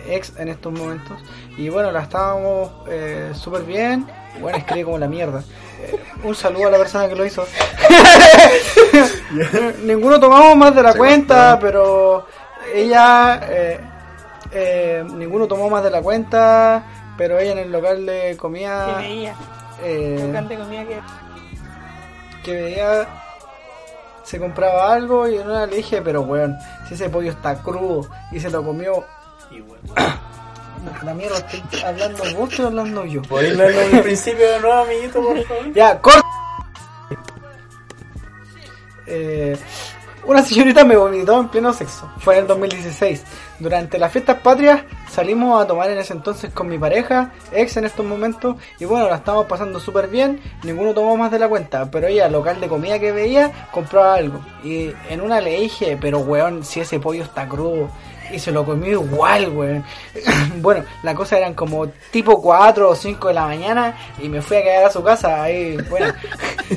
ex en estos momentos. Y bueno, la estábamos eh, súper bien. Bueno, escribí como la mierda. Eh, un saludo a la persona que lo hizo. Ninguno tomamos más de la Se cuenta, pero ella... eh, eh, ninguno tomó más de la cuenta, pero ella en el local de Que comida veía. eh, Local de comida que. que veía se compraba algo y en una le dije, pero weón, si ese pollo está crudo y se lo comió, Y bueno. La mierda, estoy hablando vos, estoy hablando yo. ¿Podéis el principio de nuevo, amiguito, por favor? Ya, corta. Eh, una señorita me vomitó en pleno sexo. Fue en el 2016. Durante las fiestas patrias salimos a tomar en ese entonces con mi pareja, ex en estos momentos, y bueno, la estamos pasando súper bien. Ninguno tomó más de la cuenta, pero ella, local de comida que veía, compraba algo. Y en una le dije, pero weón, si ese pollo está crudo. Y se lo comió igual, weón. bueno, la cosa eran como tipo 4 o 5 de la mañana y me fui a quedar a su casa. Ahí, bueno.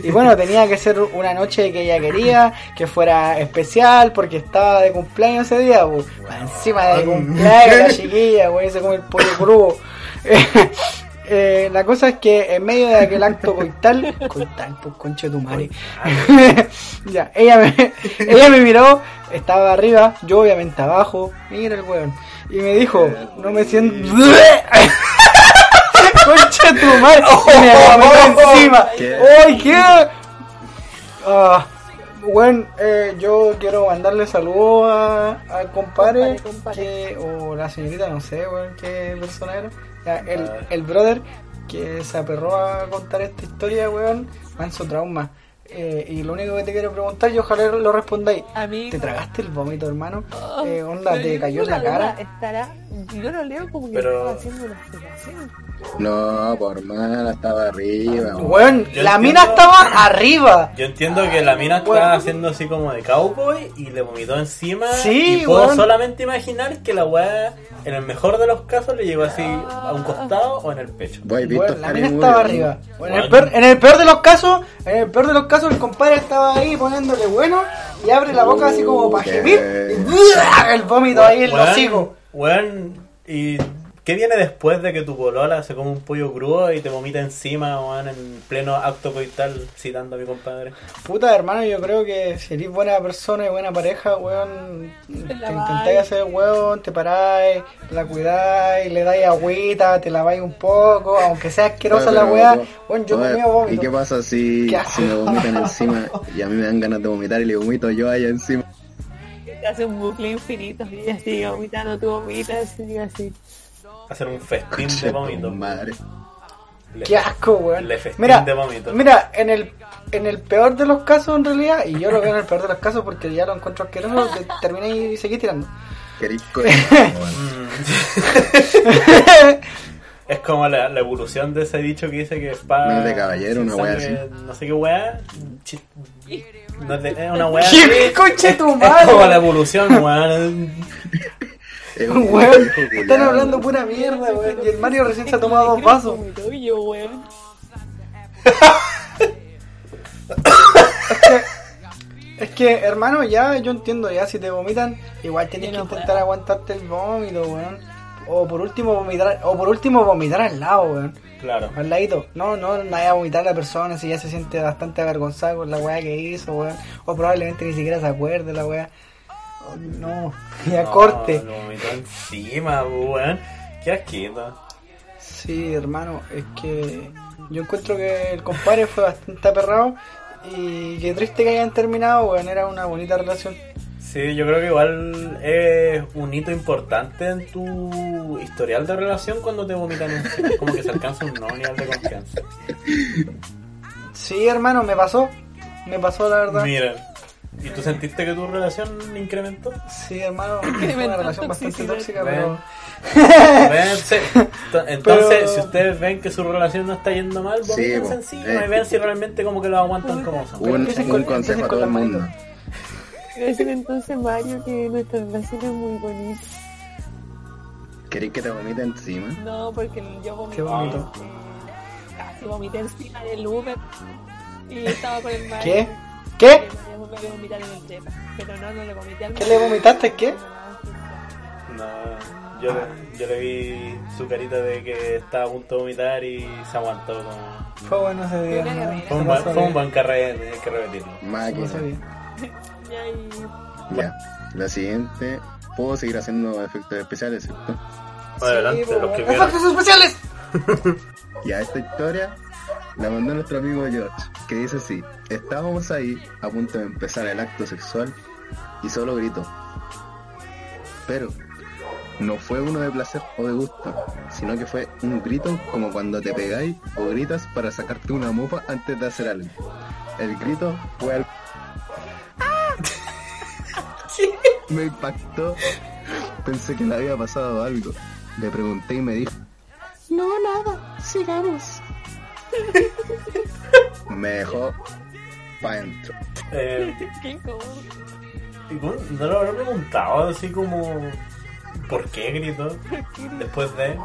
Y bueno, tenía que ser una noche que ella quería, que fuera especial porque estaba de cumpleaños ese día, weón. Encima de cumpleaños la chiquilla, weón, se come el pollo crudo. Eh, la cosa es que en medio de aquel acto coital, coital, pues conche tu madre. ya, ella me, ella me miró, estaba arriba, yo obviamente abajo, mira el weón, y me dijo, no me siento... conche tu madre, y me vomitó encima. ¿Qué? ¡Ay, qué! Ah, bueno, eh, yo quiero mandarle saludos a- al compadre, que- o la señorita, no sé, weón, qué persona era. Ya, el, el brother que se aperró a contar esta historia, weón, manso trauma. Eh, y lo único que te quiero preguntar, y ojalá lo respondáis. Amigo. ¿Te tragaste el vómito, hermano? Oh, Eh, onda, ¿te cayó en la cara? Estará. Yo lo leo como que Pero- estaba haciendo una explicación. No, por mala, estaba arriba. Yo la entiendo- mina estaba arriba. Yo entiendo que la mina Bueno. estaba haciendo así como de cowboy y le vomitó encima. Sí, y puedo solamente imaginar que la weá, en el mejor de los casos, le llegó así a un costado o en el pecho. Bueno, la mina estaba arriba. Bueno, en, el Bueno. peor, en el peor de los casos, en el peor de los casos, el compadre estaba ahí poniéndole bueno y abre la boca así como para gemir y ¡buah! el vómito ahí en los hocico. weón, ¿y qué viene después de que tu polola se come un pollo crudo y te vomita encima, weón, en pleno acto coital, citando a mi compadre? Puta hermano, yo creo que si eres buena persona y buena pareja, weón, te intentáis hacer weón, te paráis, la cuidáis, le dais agüita, te laváis un poco, aunque sea asquerosa Oye, la weá, weón, yo comía vómito. ¿Y qué pasa si, Qué si me vomitan encima y a mí me dan ganas de vomitar y le vomito yo allá encima? Te hace un bucle infinito y sigue vomitando, tú vomitas, sigue así. Hacer un festín de vómito. Madre. Le- Qué asco, weón. Le festín Mira, de vómito. mira, en el, en el peor de los casos, en realidad, y yo lo veo en el peor de los casos porque ya lo encuentro asqueroso, te- terminé y seguí tirando. Mm. Es como la, la evolución de ese dicho que dice que espada. No es de caballero, una wea sangre, No sé qué wea. chi- No es, de, es una wea. ¿Qué así. conche tu Es como madre? la evolución, weón. Weón, están hablando pura mierda, weón. Y el Mario recién se ha tomado dos vasos. Es que, hermano, ya yo entiendo, ya si te vomitan, igual tienes que intentar aguantarte el vómito, weón. O por último vomitar, o por último vomitar al lado, weón. Claro. Al ladito. No, no, no vaya a vomitar a la persona si ya se siente bastante avergonzada con la weá que hizo, weón. O probablemente ni siquiera se acuerde la weá. Oh, No, ya No, corte. Lo vomitó encima, weón. Qué asquito. Sí, hermano, es que yo encuentro que el compadre fue bastante aperrado y qué triste que hayan terminado, weón, era una bonita relación. Sí, yo creo que igual es un hito importante en tu historial de relación cuando te vomitan encima. Como que se alcanza un nuevo nivel de confianza. Sí, hermano, me pasó, me pasó la verdad. Mira, ¿y tú sentiste que tu relación incrementó? Sí, hermano, fue una relación bastante tóxica, pero... Ven, se- to- Entonces, Pero- si ustedes ven que su relación no está yendo mal, Sí, vomítense po. encima Eh. y ven si realmente como que lo aguantan como son. Un, un con- consejo a todo con el mundo. Quiero decir entonces, Mario, que nuestra relación es muy bonita. ¿Queréis que te vomite encima? No, porque yo vomité. ¿Qué vomito? Casi vomité encima del Uber. Y estaba con el Mario. ¿Qué? ¿Qué? Vomitar en el depa. Pero no, no le vomité al ¿Qué le vomitaste? ¿Qué? No, yo, le- yo le vi su carita de que estaba a punto de vomitar y se aguantó. Como... Fue bueno ese día. Fue un, buen, pasó fue un bien. buen carrete, hay que repetirlo. Máquina. Ya. La siguiente. Puedo seguir haciendo efectos especiales, ¿cierto? Adelante, Sí, los que quieran. ¡Efectos especiales! Ya esta historia la mandó nuestro amigo George, que dice así, estábamos ahí a punto de empezar el acto sexual y solo gritó. Pero no fue uno de placer o de gusto, sino que fue un grito como cuando te pegáis o gritas para sacarte una mofa antes de hacer algo. El grito fue al... Me impactó. Pensé que le había pasado algo. Le pregunté y me dijo, no, nada, sigamos. Me dejó pa' adentro. Eh, Qué incómodo. y bueno, no lo habré preguntado así como. ¿Por qué gritó? Después de.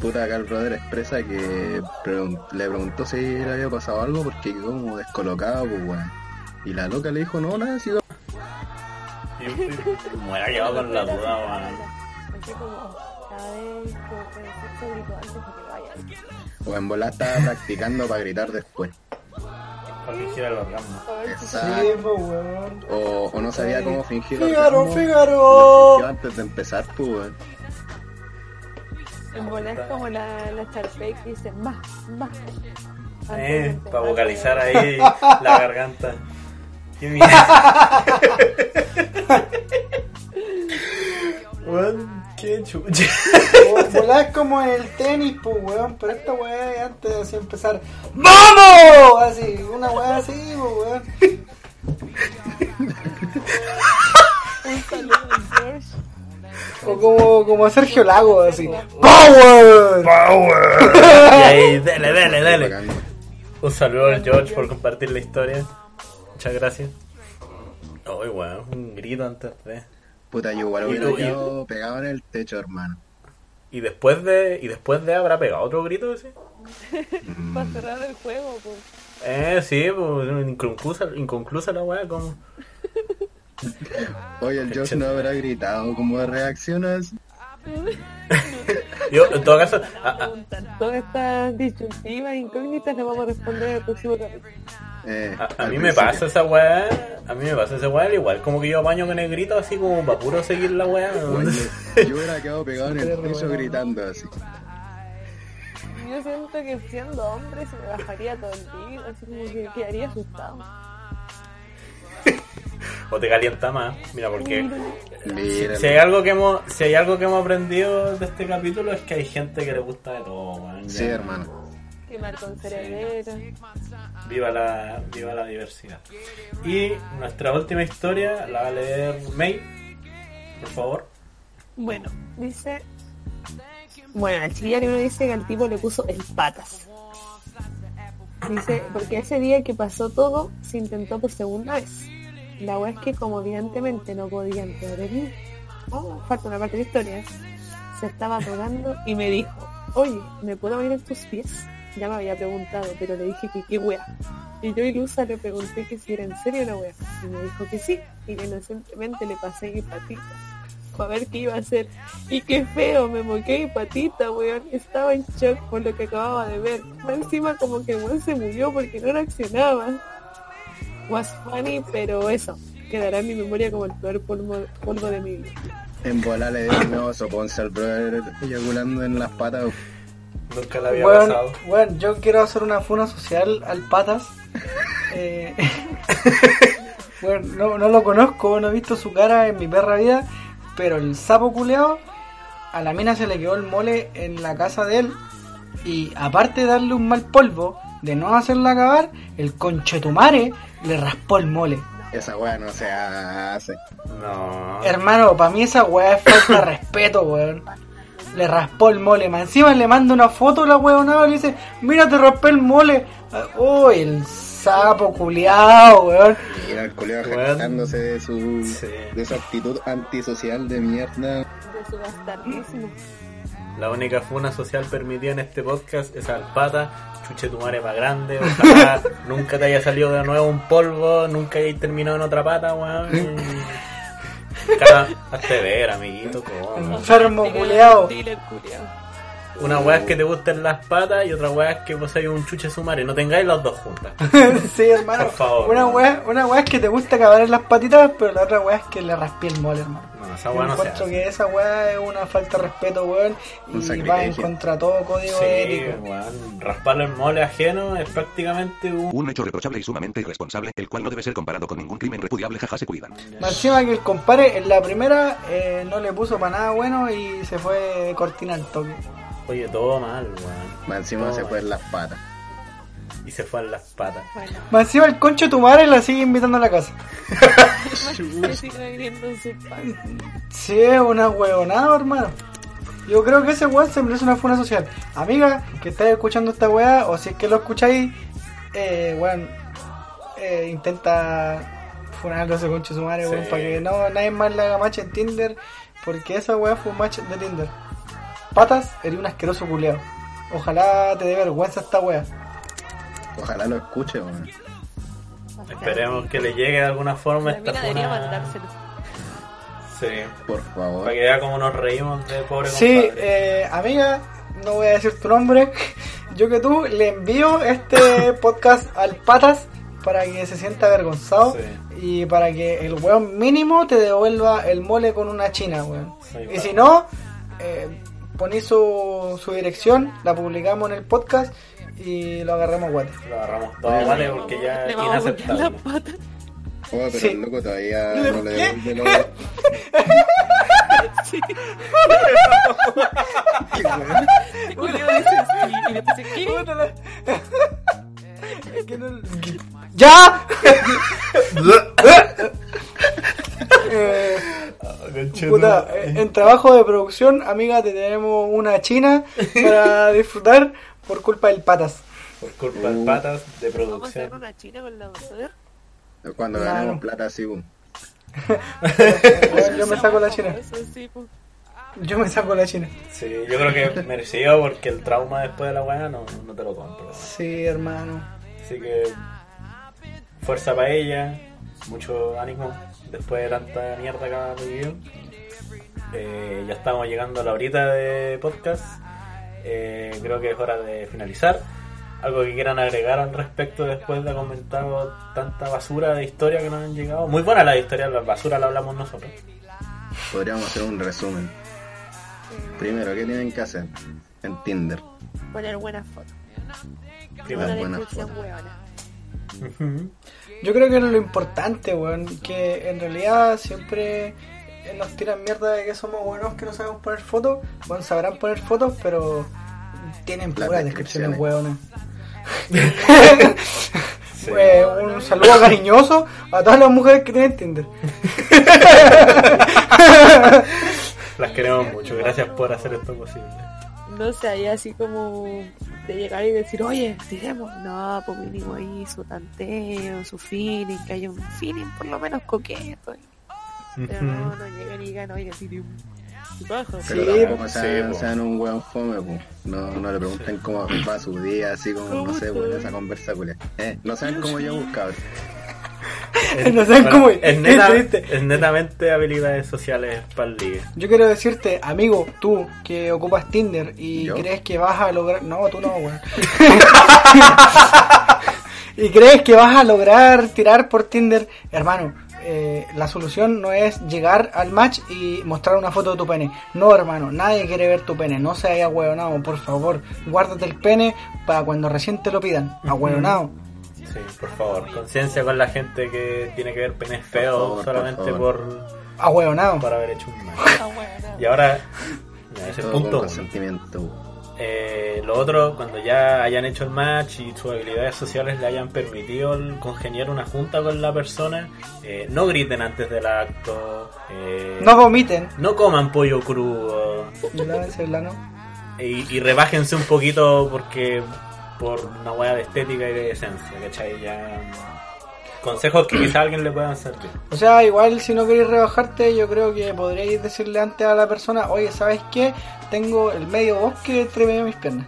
Puta, acá el brother expresa que pregun- le preguntó si le había pasado algo porque quedó como descolocado, pues weón. Y la loca le dijo, no, nada, y- me hubiera quedado con la duda, weón. Así como, cada vez que sexo grito antes de que vayas. O en bola estaba practicando para gritar después. Para fingir el orgasmo. Exacto. Sí, pues. O, o no sabía cómo fingir Fígaro, orgasmo. Fígaro. Yo antes de empezar, pues weón. En bola es como la, la Sharpay que dice más, más. Eh, para vocalizar ahí la garganta. Qué mierda. qué chucha. Volar es como el tenis, pues, weón. Pero esta weá es antes de así empezar. ¡Vamos! Así, una weá así, pues, weón. Un saludo a George. O como, como Sergio Lago, así. ¡Power! Power. Y ahí, dale, dale, dale. Un saludo al George por compartir la historia. Muchas gracias. Ay, weón, un grito antes de. Puta, yo igual hubiera y- quedado pegado en el techo, hermano. Y después de. Y después de habrá pegado otro grito ese. Para cerrar el juego, pues. Eh, sí, pues inconclusa, inconclusa la weá, como. Oye, el Josh no habrá gritado como reaccionas. Yo, en todo caso, a- a- Todas estas disyuntivas incógnitas las vamos a responder en el próximo capítulo. Eh, A, a mí me pasa esa weá, a mí me pasa esa weá, al igual como que yo apaño con el grito así como para puro seguir la weá. Oye, yo hubiera quedado pegado en el techo gritando así. Yo siento que siendo hombre se me bajaría todo el día, así como que quedaría asustado. O te calienta más, mira porque Mira, si hay algo que hemos, si hay algo que hemos aprendido de este capítulo es que hay gente que le gusta de todo, weón. Sí, hermano. Con cerebro. Viva la, viva la diversidad. Y nuestra última historia la va a leer May, por favor. Bueno, dice Bueno, al chillar uno dice que al tipo le puso el patas. Dice, porque ese día que pasó todo, se intentó por segunda vez. La wea es que como evidentemente no podía entrar en mí, oh, falta una parte de la historia, se estaba tocando y me dijo, oye, ¿me puedo venir en tus pies? Ya me había preguntado, pero le dije que qué wea. Y yo ilusa le pregunté que si era en serio la wea. Y me dijo que sí, y que inocentemente le pasé mi patita. A ver qué iba a hacer. Y qué feo, me moqué mi patita, weón. Estaba en shock por lo que acababa de ver. Encima como que weón se murió porque no reaccionaba. Was funny, pero eso. Quedará en mi memoria como el peor polvo, polvo de mi vida. En bola le dio un nuevo soponce al brother eyaculando en las patas. Nunca la había Bueno, pasado. bueno, yo quiero hacer una funa social al patas. Eh, bueno, no, no lo conozco, no he visto su cara en mi perra vida, pero el sapo culeado, a la mina se le quedó el mole en la casa de él. Y aparte de darle un mal polvo, de no hacerla acabar, el conchetumare le raspó el mole. Esa weá no se hace. No. Hermano, para mí esa weá es falta de respeto, weón. Le raspó el mole, más encima le manda una foto a la weonada y le dice, mira te raspé el mole. Uy, el sapo culiao, weón. Mira el Weón. jactándose de su, Sí. de su actitud antisocial de mierda. De su bastardísimo. La única funa social permitida en este podcast es al pata, chuche tu madre más grande, ojalá nunca te haya salido de nuevo un polvo, nunca hayáis terminado en otra pata, weón. Cara, hazte ver, amiguito. Enfermo culiao. Dealer culiao. Una weá es que te gusten las patas y otra weá es que vos hay un chuche sumare, no tengáis las dos juntas. sí, hermano. Por favor. Una weá, una weá es que te gusta acabar en las patitas, pero la otra weá es que le raspé el mole, hermano. No, esa weá no se encuentro hace. que esa weá es una falta de respeto, weón, y va en contra todo código Sí, ético. weón, rasparle el mole ajeno es prácticamente un... Un hecho reprochable y sumamente irresponsable, el cual no debe ser comparado con ningún crimen repudiable, jaja se cuidan. Más encima que el compadre en la primera eh, no le puso para nada bueno y se fue cortina al toque. Oye, todo mal, weón. Más encima Todo se mal. fue en las patas. Y se fue en las patas. Bueno, Más encima el concho de tu madre la sigue invitando a la casa. Sí, es una huevonada, hermano. Yo creo que ese weón se merece una funa social. Amiga, que estás escuchando esta weá, o si es que lo escucháis, eh, weón, eh, intenta funarlo a ese concho de su madre, weón, para que no nadie más le haga match en Tinder, porque esa weá fue un match de Tinder. Patas, eres un asqueroso culeado. Ojalá te dé vergüenza esta weá. Ojalá lo escuche, weón. Esperemos que le llegue de alguna forma esta debería funa. mandárselo. Sí. Por favor. Para que vea cómo nos reímos de pobre Sí, compadre. eh, amiga, no voy a decir tu nombre. Yo que tú le envío este podcast al Patas para que se sienta avergonzado Sí. y para que el weón mínimo te devuelva el mole con una china, weón. Sí, y claro. si no, eh, poní su, su dirección, la publicamos en el podcast y lo agarramos guate. Lo agarramos todo, ¿vale? Porque ya Le es vamos a la inaceptable. pata. Oh, pero Sí. el loco todavía ¿Le- no le Es que no- ¡Ya! Eh, Puta, eh, en trabajo de producción, amiga, te tenemos una china para disfrutar por culpa del patas. Por culpa Uh. de patas de Vamos a hacer producción. una china con la doctora. Cuando Claro. ganemos plata así, boom. Yo me saco la china. Sí, pues. Yo me saco la china. Sí, yo creo que merecido porque el trauma después de la weá no, no te lo compro. Sí, hermano. Así que fuerza para ella, mucho ánimo después de tanta mierda que ha vivido. Eh, ya estamos llegando a la horita de podcast. Eh, creo que es hora de finalizar. Algo que quieran agregar al respecto después de haber comentado tanta basura de historia que nos han llegado. Muy buena la historia, la basura la hablamos nosotros. Podríamos hacer un resumen. Primero, ¿qué tienen que hacer? En Tinder. Poner buenas fotos. Buena foto. Yo creo que es lo importante, weón. Que en realidad siempre eh, nos tiran mierda de que somos buenos que no sabemos poner fotos. Bueno, sabrán poner fotos, pero tienen Las puras descripciones, descripciones. weones. Sí. Eh, un saludo cariñoso a todas las mujeres que tienen Tinder. Las queremos mucho. Gracias por hacer esto posible. no sé, ahí así como de llegar y decir, oye, tiremos. No, pues mínimo ahí su tanteo, su feeling, que haya un feeling por lo menos coqueto. Pero no, no llegan y digan, oye, tiremos. Y baja. Pero Sí, tampoco pues, sean, sí, pues. sean un weón fome, pues. No, no le pregunten cómo va su día, así como, no sé, pues, esa conversa, culia. Eh, no saben cómo yo buscaba. No saben cómo- es, es netamente habilidades sociales para el ligue. Yo quiero decirte, amigo, tú que ocupas Tinder y ¿Yo? crees que vas a lograr. No, tú no, weón. y crees que vas a lograr tirar por Tinder, hermano. eh, la solución no es llegar al match y mostrar una foto de tu pene. No, hermano, nadie quiere ver tu pene. No seas ahueonado, por favor. Guárdate el pene para cuando recién te lo pidan. Ahueonado. Sí, por favor, conciencia con la gente que tiene que ver penes feos favor, por solamente por, Ahueonado. por haber hecho un mal. Ah. Y ahora, ya, ese es punto. Eh, lo otro, cuando ya hayan hecho el match y sus habilidades sociales le hayan permitido el congeniar una junta con la persona, eh, no griten antes del acto, eh, No vomiten. no coman pollo crudo y, y rebájense un poquito porque por una hueá de estética y de esencia, ¿cachai? Ya, consejos que quizá a alguien le puedan servir. O sea, igual si no queréis rebajarte, yo creo que podríais decirle antes a la persona, oye, ¿sabes qué? Tengo el medio bosque entre medio de mis piernas.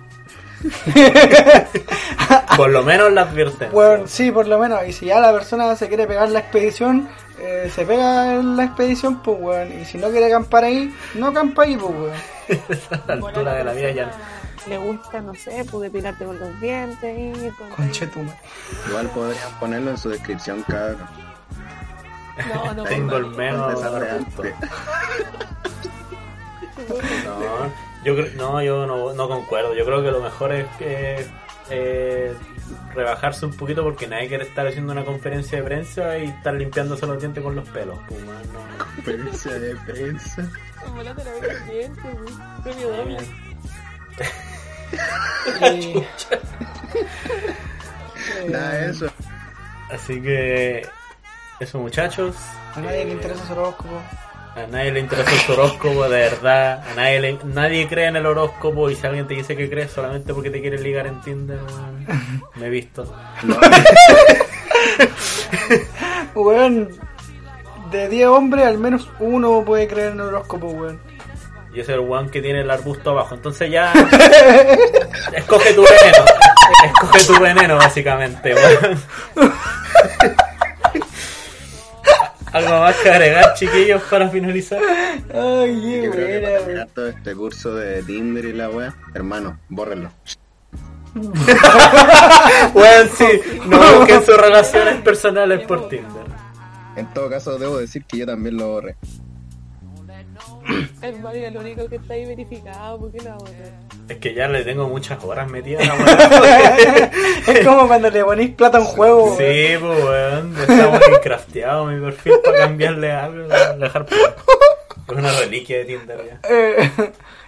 Por lo menos la advierten. Bueno, sí, por lo menos. Y si ya la persona se quiere pegar la expedición, eh, se pega en la expedición, pues weón. Y si no quiere acampar ahí, no acampa ahí, pues weón. a la altura de la vida ya. Le gusta, no sé, pues depilarte con los dientes y con... Conchetuma. Igual podrían ponerlo en su descripción, cabrón. No, no, Tengo el menos. No, yo creo- no, yo no, no concuerdo. Yo creo que lo mejor es que eh, rebajarse un poquito porque nadie quiere estar haciendo una conferencia de prensa y estar limpiándose los dientes con los pelos. Pues, man, no. Conferencia de prensa. En volante la veo con Y- Nada de eso. Así que eso muchachos. a nadie Eh, le interesa su horóscopo. A nadie le interesa el horóscopo, de verdad. A nadie, le- nadie cree en el horóscopo y si alguien te dice que crees solamente porque te quiere ligar en Tinder, weón, me he visto. Weón, de 10 hombres, al menos uno puede creer en el horóscopo, weón. Y ese es el one que tiene el arbusto abajo. Entonces ya. escoge tu veneno. Escoge tu veneno, básicamente, weón. ¿Algo más que agregar, chiquillos, para finalizar? Ay, qué Yo creo que para terminar todo este curso de Tinder y la wea, hermano, bórrenlo. Weón, sí, no busquen sus relaciones personales por Tinder. En todo caso, debo decir que yo también lo borré. El Mario es el único que está ahí verificado, porque la otra. Es que ya le tengo muchas horas metidas. Es como cuando le ponéis plata a un juego. Sí, pues weón, estamos crafteado mi perfil para cambiarle algo, dejar Es una reliquia de Tinder ya. Eh,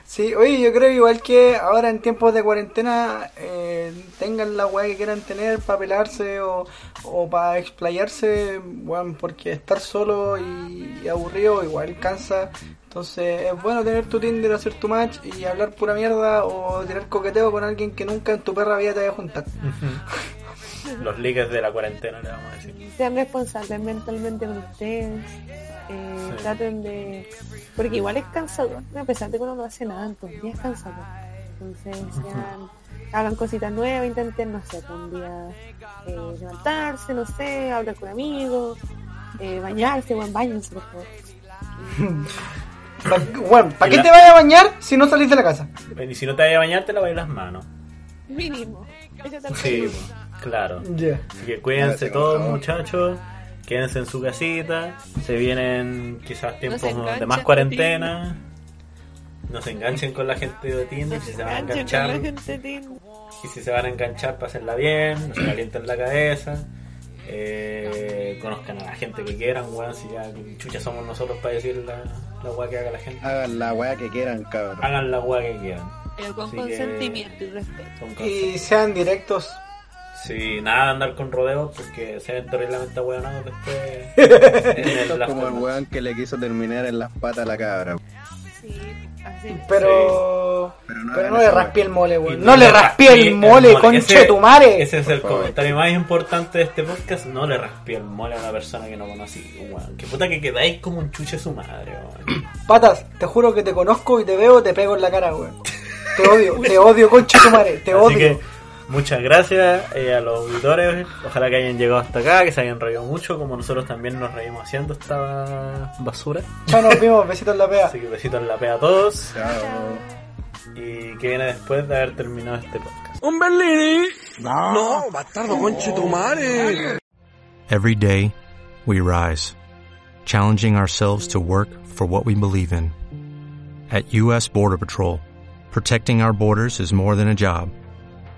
sí, oye, yo creo igual que ahora en tiempos de cuarentena eh, tengan la weá que quieran tener para pelarse o, o para explayarse, weón, porque estar solo y, y aburrido igual cansa. Entonces es bueno tener tu Tinder, hacer tu match y hablar pura mierda o tener coqueteo con alguien que nunca en tu perra vida te vaya a juntar. Los leaks de la cuarentena, le vamos a decir. Sean responsables mentalmente con ustedes. Eh, Sí. Traten de. Porque igual es cansador, a pesar de que uno no hace nada, entonces es cansador. Entonces, sean, hagan cositas nuevas, intenten, no sé, un día eh, levantarse, no sé, hablar con amigos, eh, bañarse, buen bañense, por favor. Pa- Weón, ¿para qué la- te vayas a bañar si no salís de la casa? Y si no te vayas a bañar, te lavas las manos. Mínimo. Sí, claro. Así que cuídense todos, muchachos. Quédense en su casita. Se vienen quizás tiempos de más cuarentena. No se enganchen con la gente de Tinder. Si se van a Enganchen con enganchar, la gente Tinder. y si se van a enganchar, pásenla bien. No se calienten la cabeza. Eh, conozcan a la gente que quieran, weón. Si ya chucha somos nosotros para decir la, la weá que haga la gente. Hagan la wea que quieran, cabrón. Hagan la weá que quieran. Pero con Así que- consentimiento y respeto. Y sean directos. Sí, nada de andar con rodeos porque se ven terriblemente hueonados después. en el- es como el weón que le quiso terminar en las patas a la cabra. Así. Pero. Pero no Pero no le raspé el mole, weón. No le raspé el mole, conche Ese- tu madre. Ese es el Por favor. comentario más importante de este podcast. No le raspé el mole a una persona que no conocí. Weón. Que puta que quedáis como un chuche su madre, weón. Patas, te juro que te conozco y te veo, te pego en la cara, weón. Te odio, te odio, conche tu madre, te Así odio. que muchas gracias eh, a los auditores. Ojalá que hayan llegado hasta acá, que se hayan reído mucho, como nosotros también nos reímos haciendo esta basura. Chao, nos vimos, besitos en la pea. Así que besitos en la pea a todos. Chao. Y que viene después de haber terminado este podcast. ¡Un Berlini! No, bastardo, conche tu madre. Every day, we rise, challenging ourselves to work for what we believe in. At U.S. Border Patrol, protecting our borders is more than a job,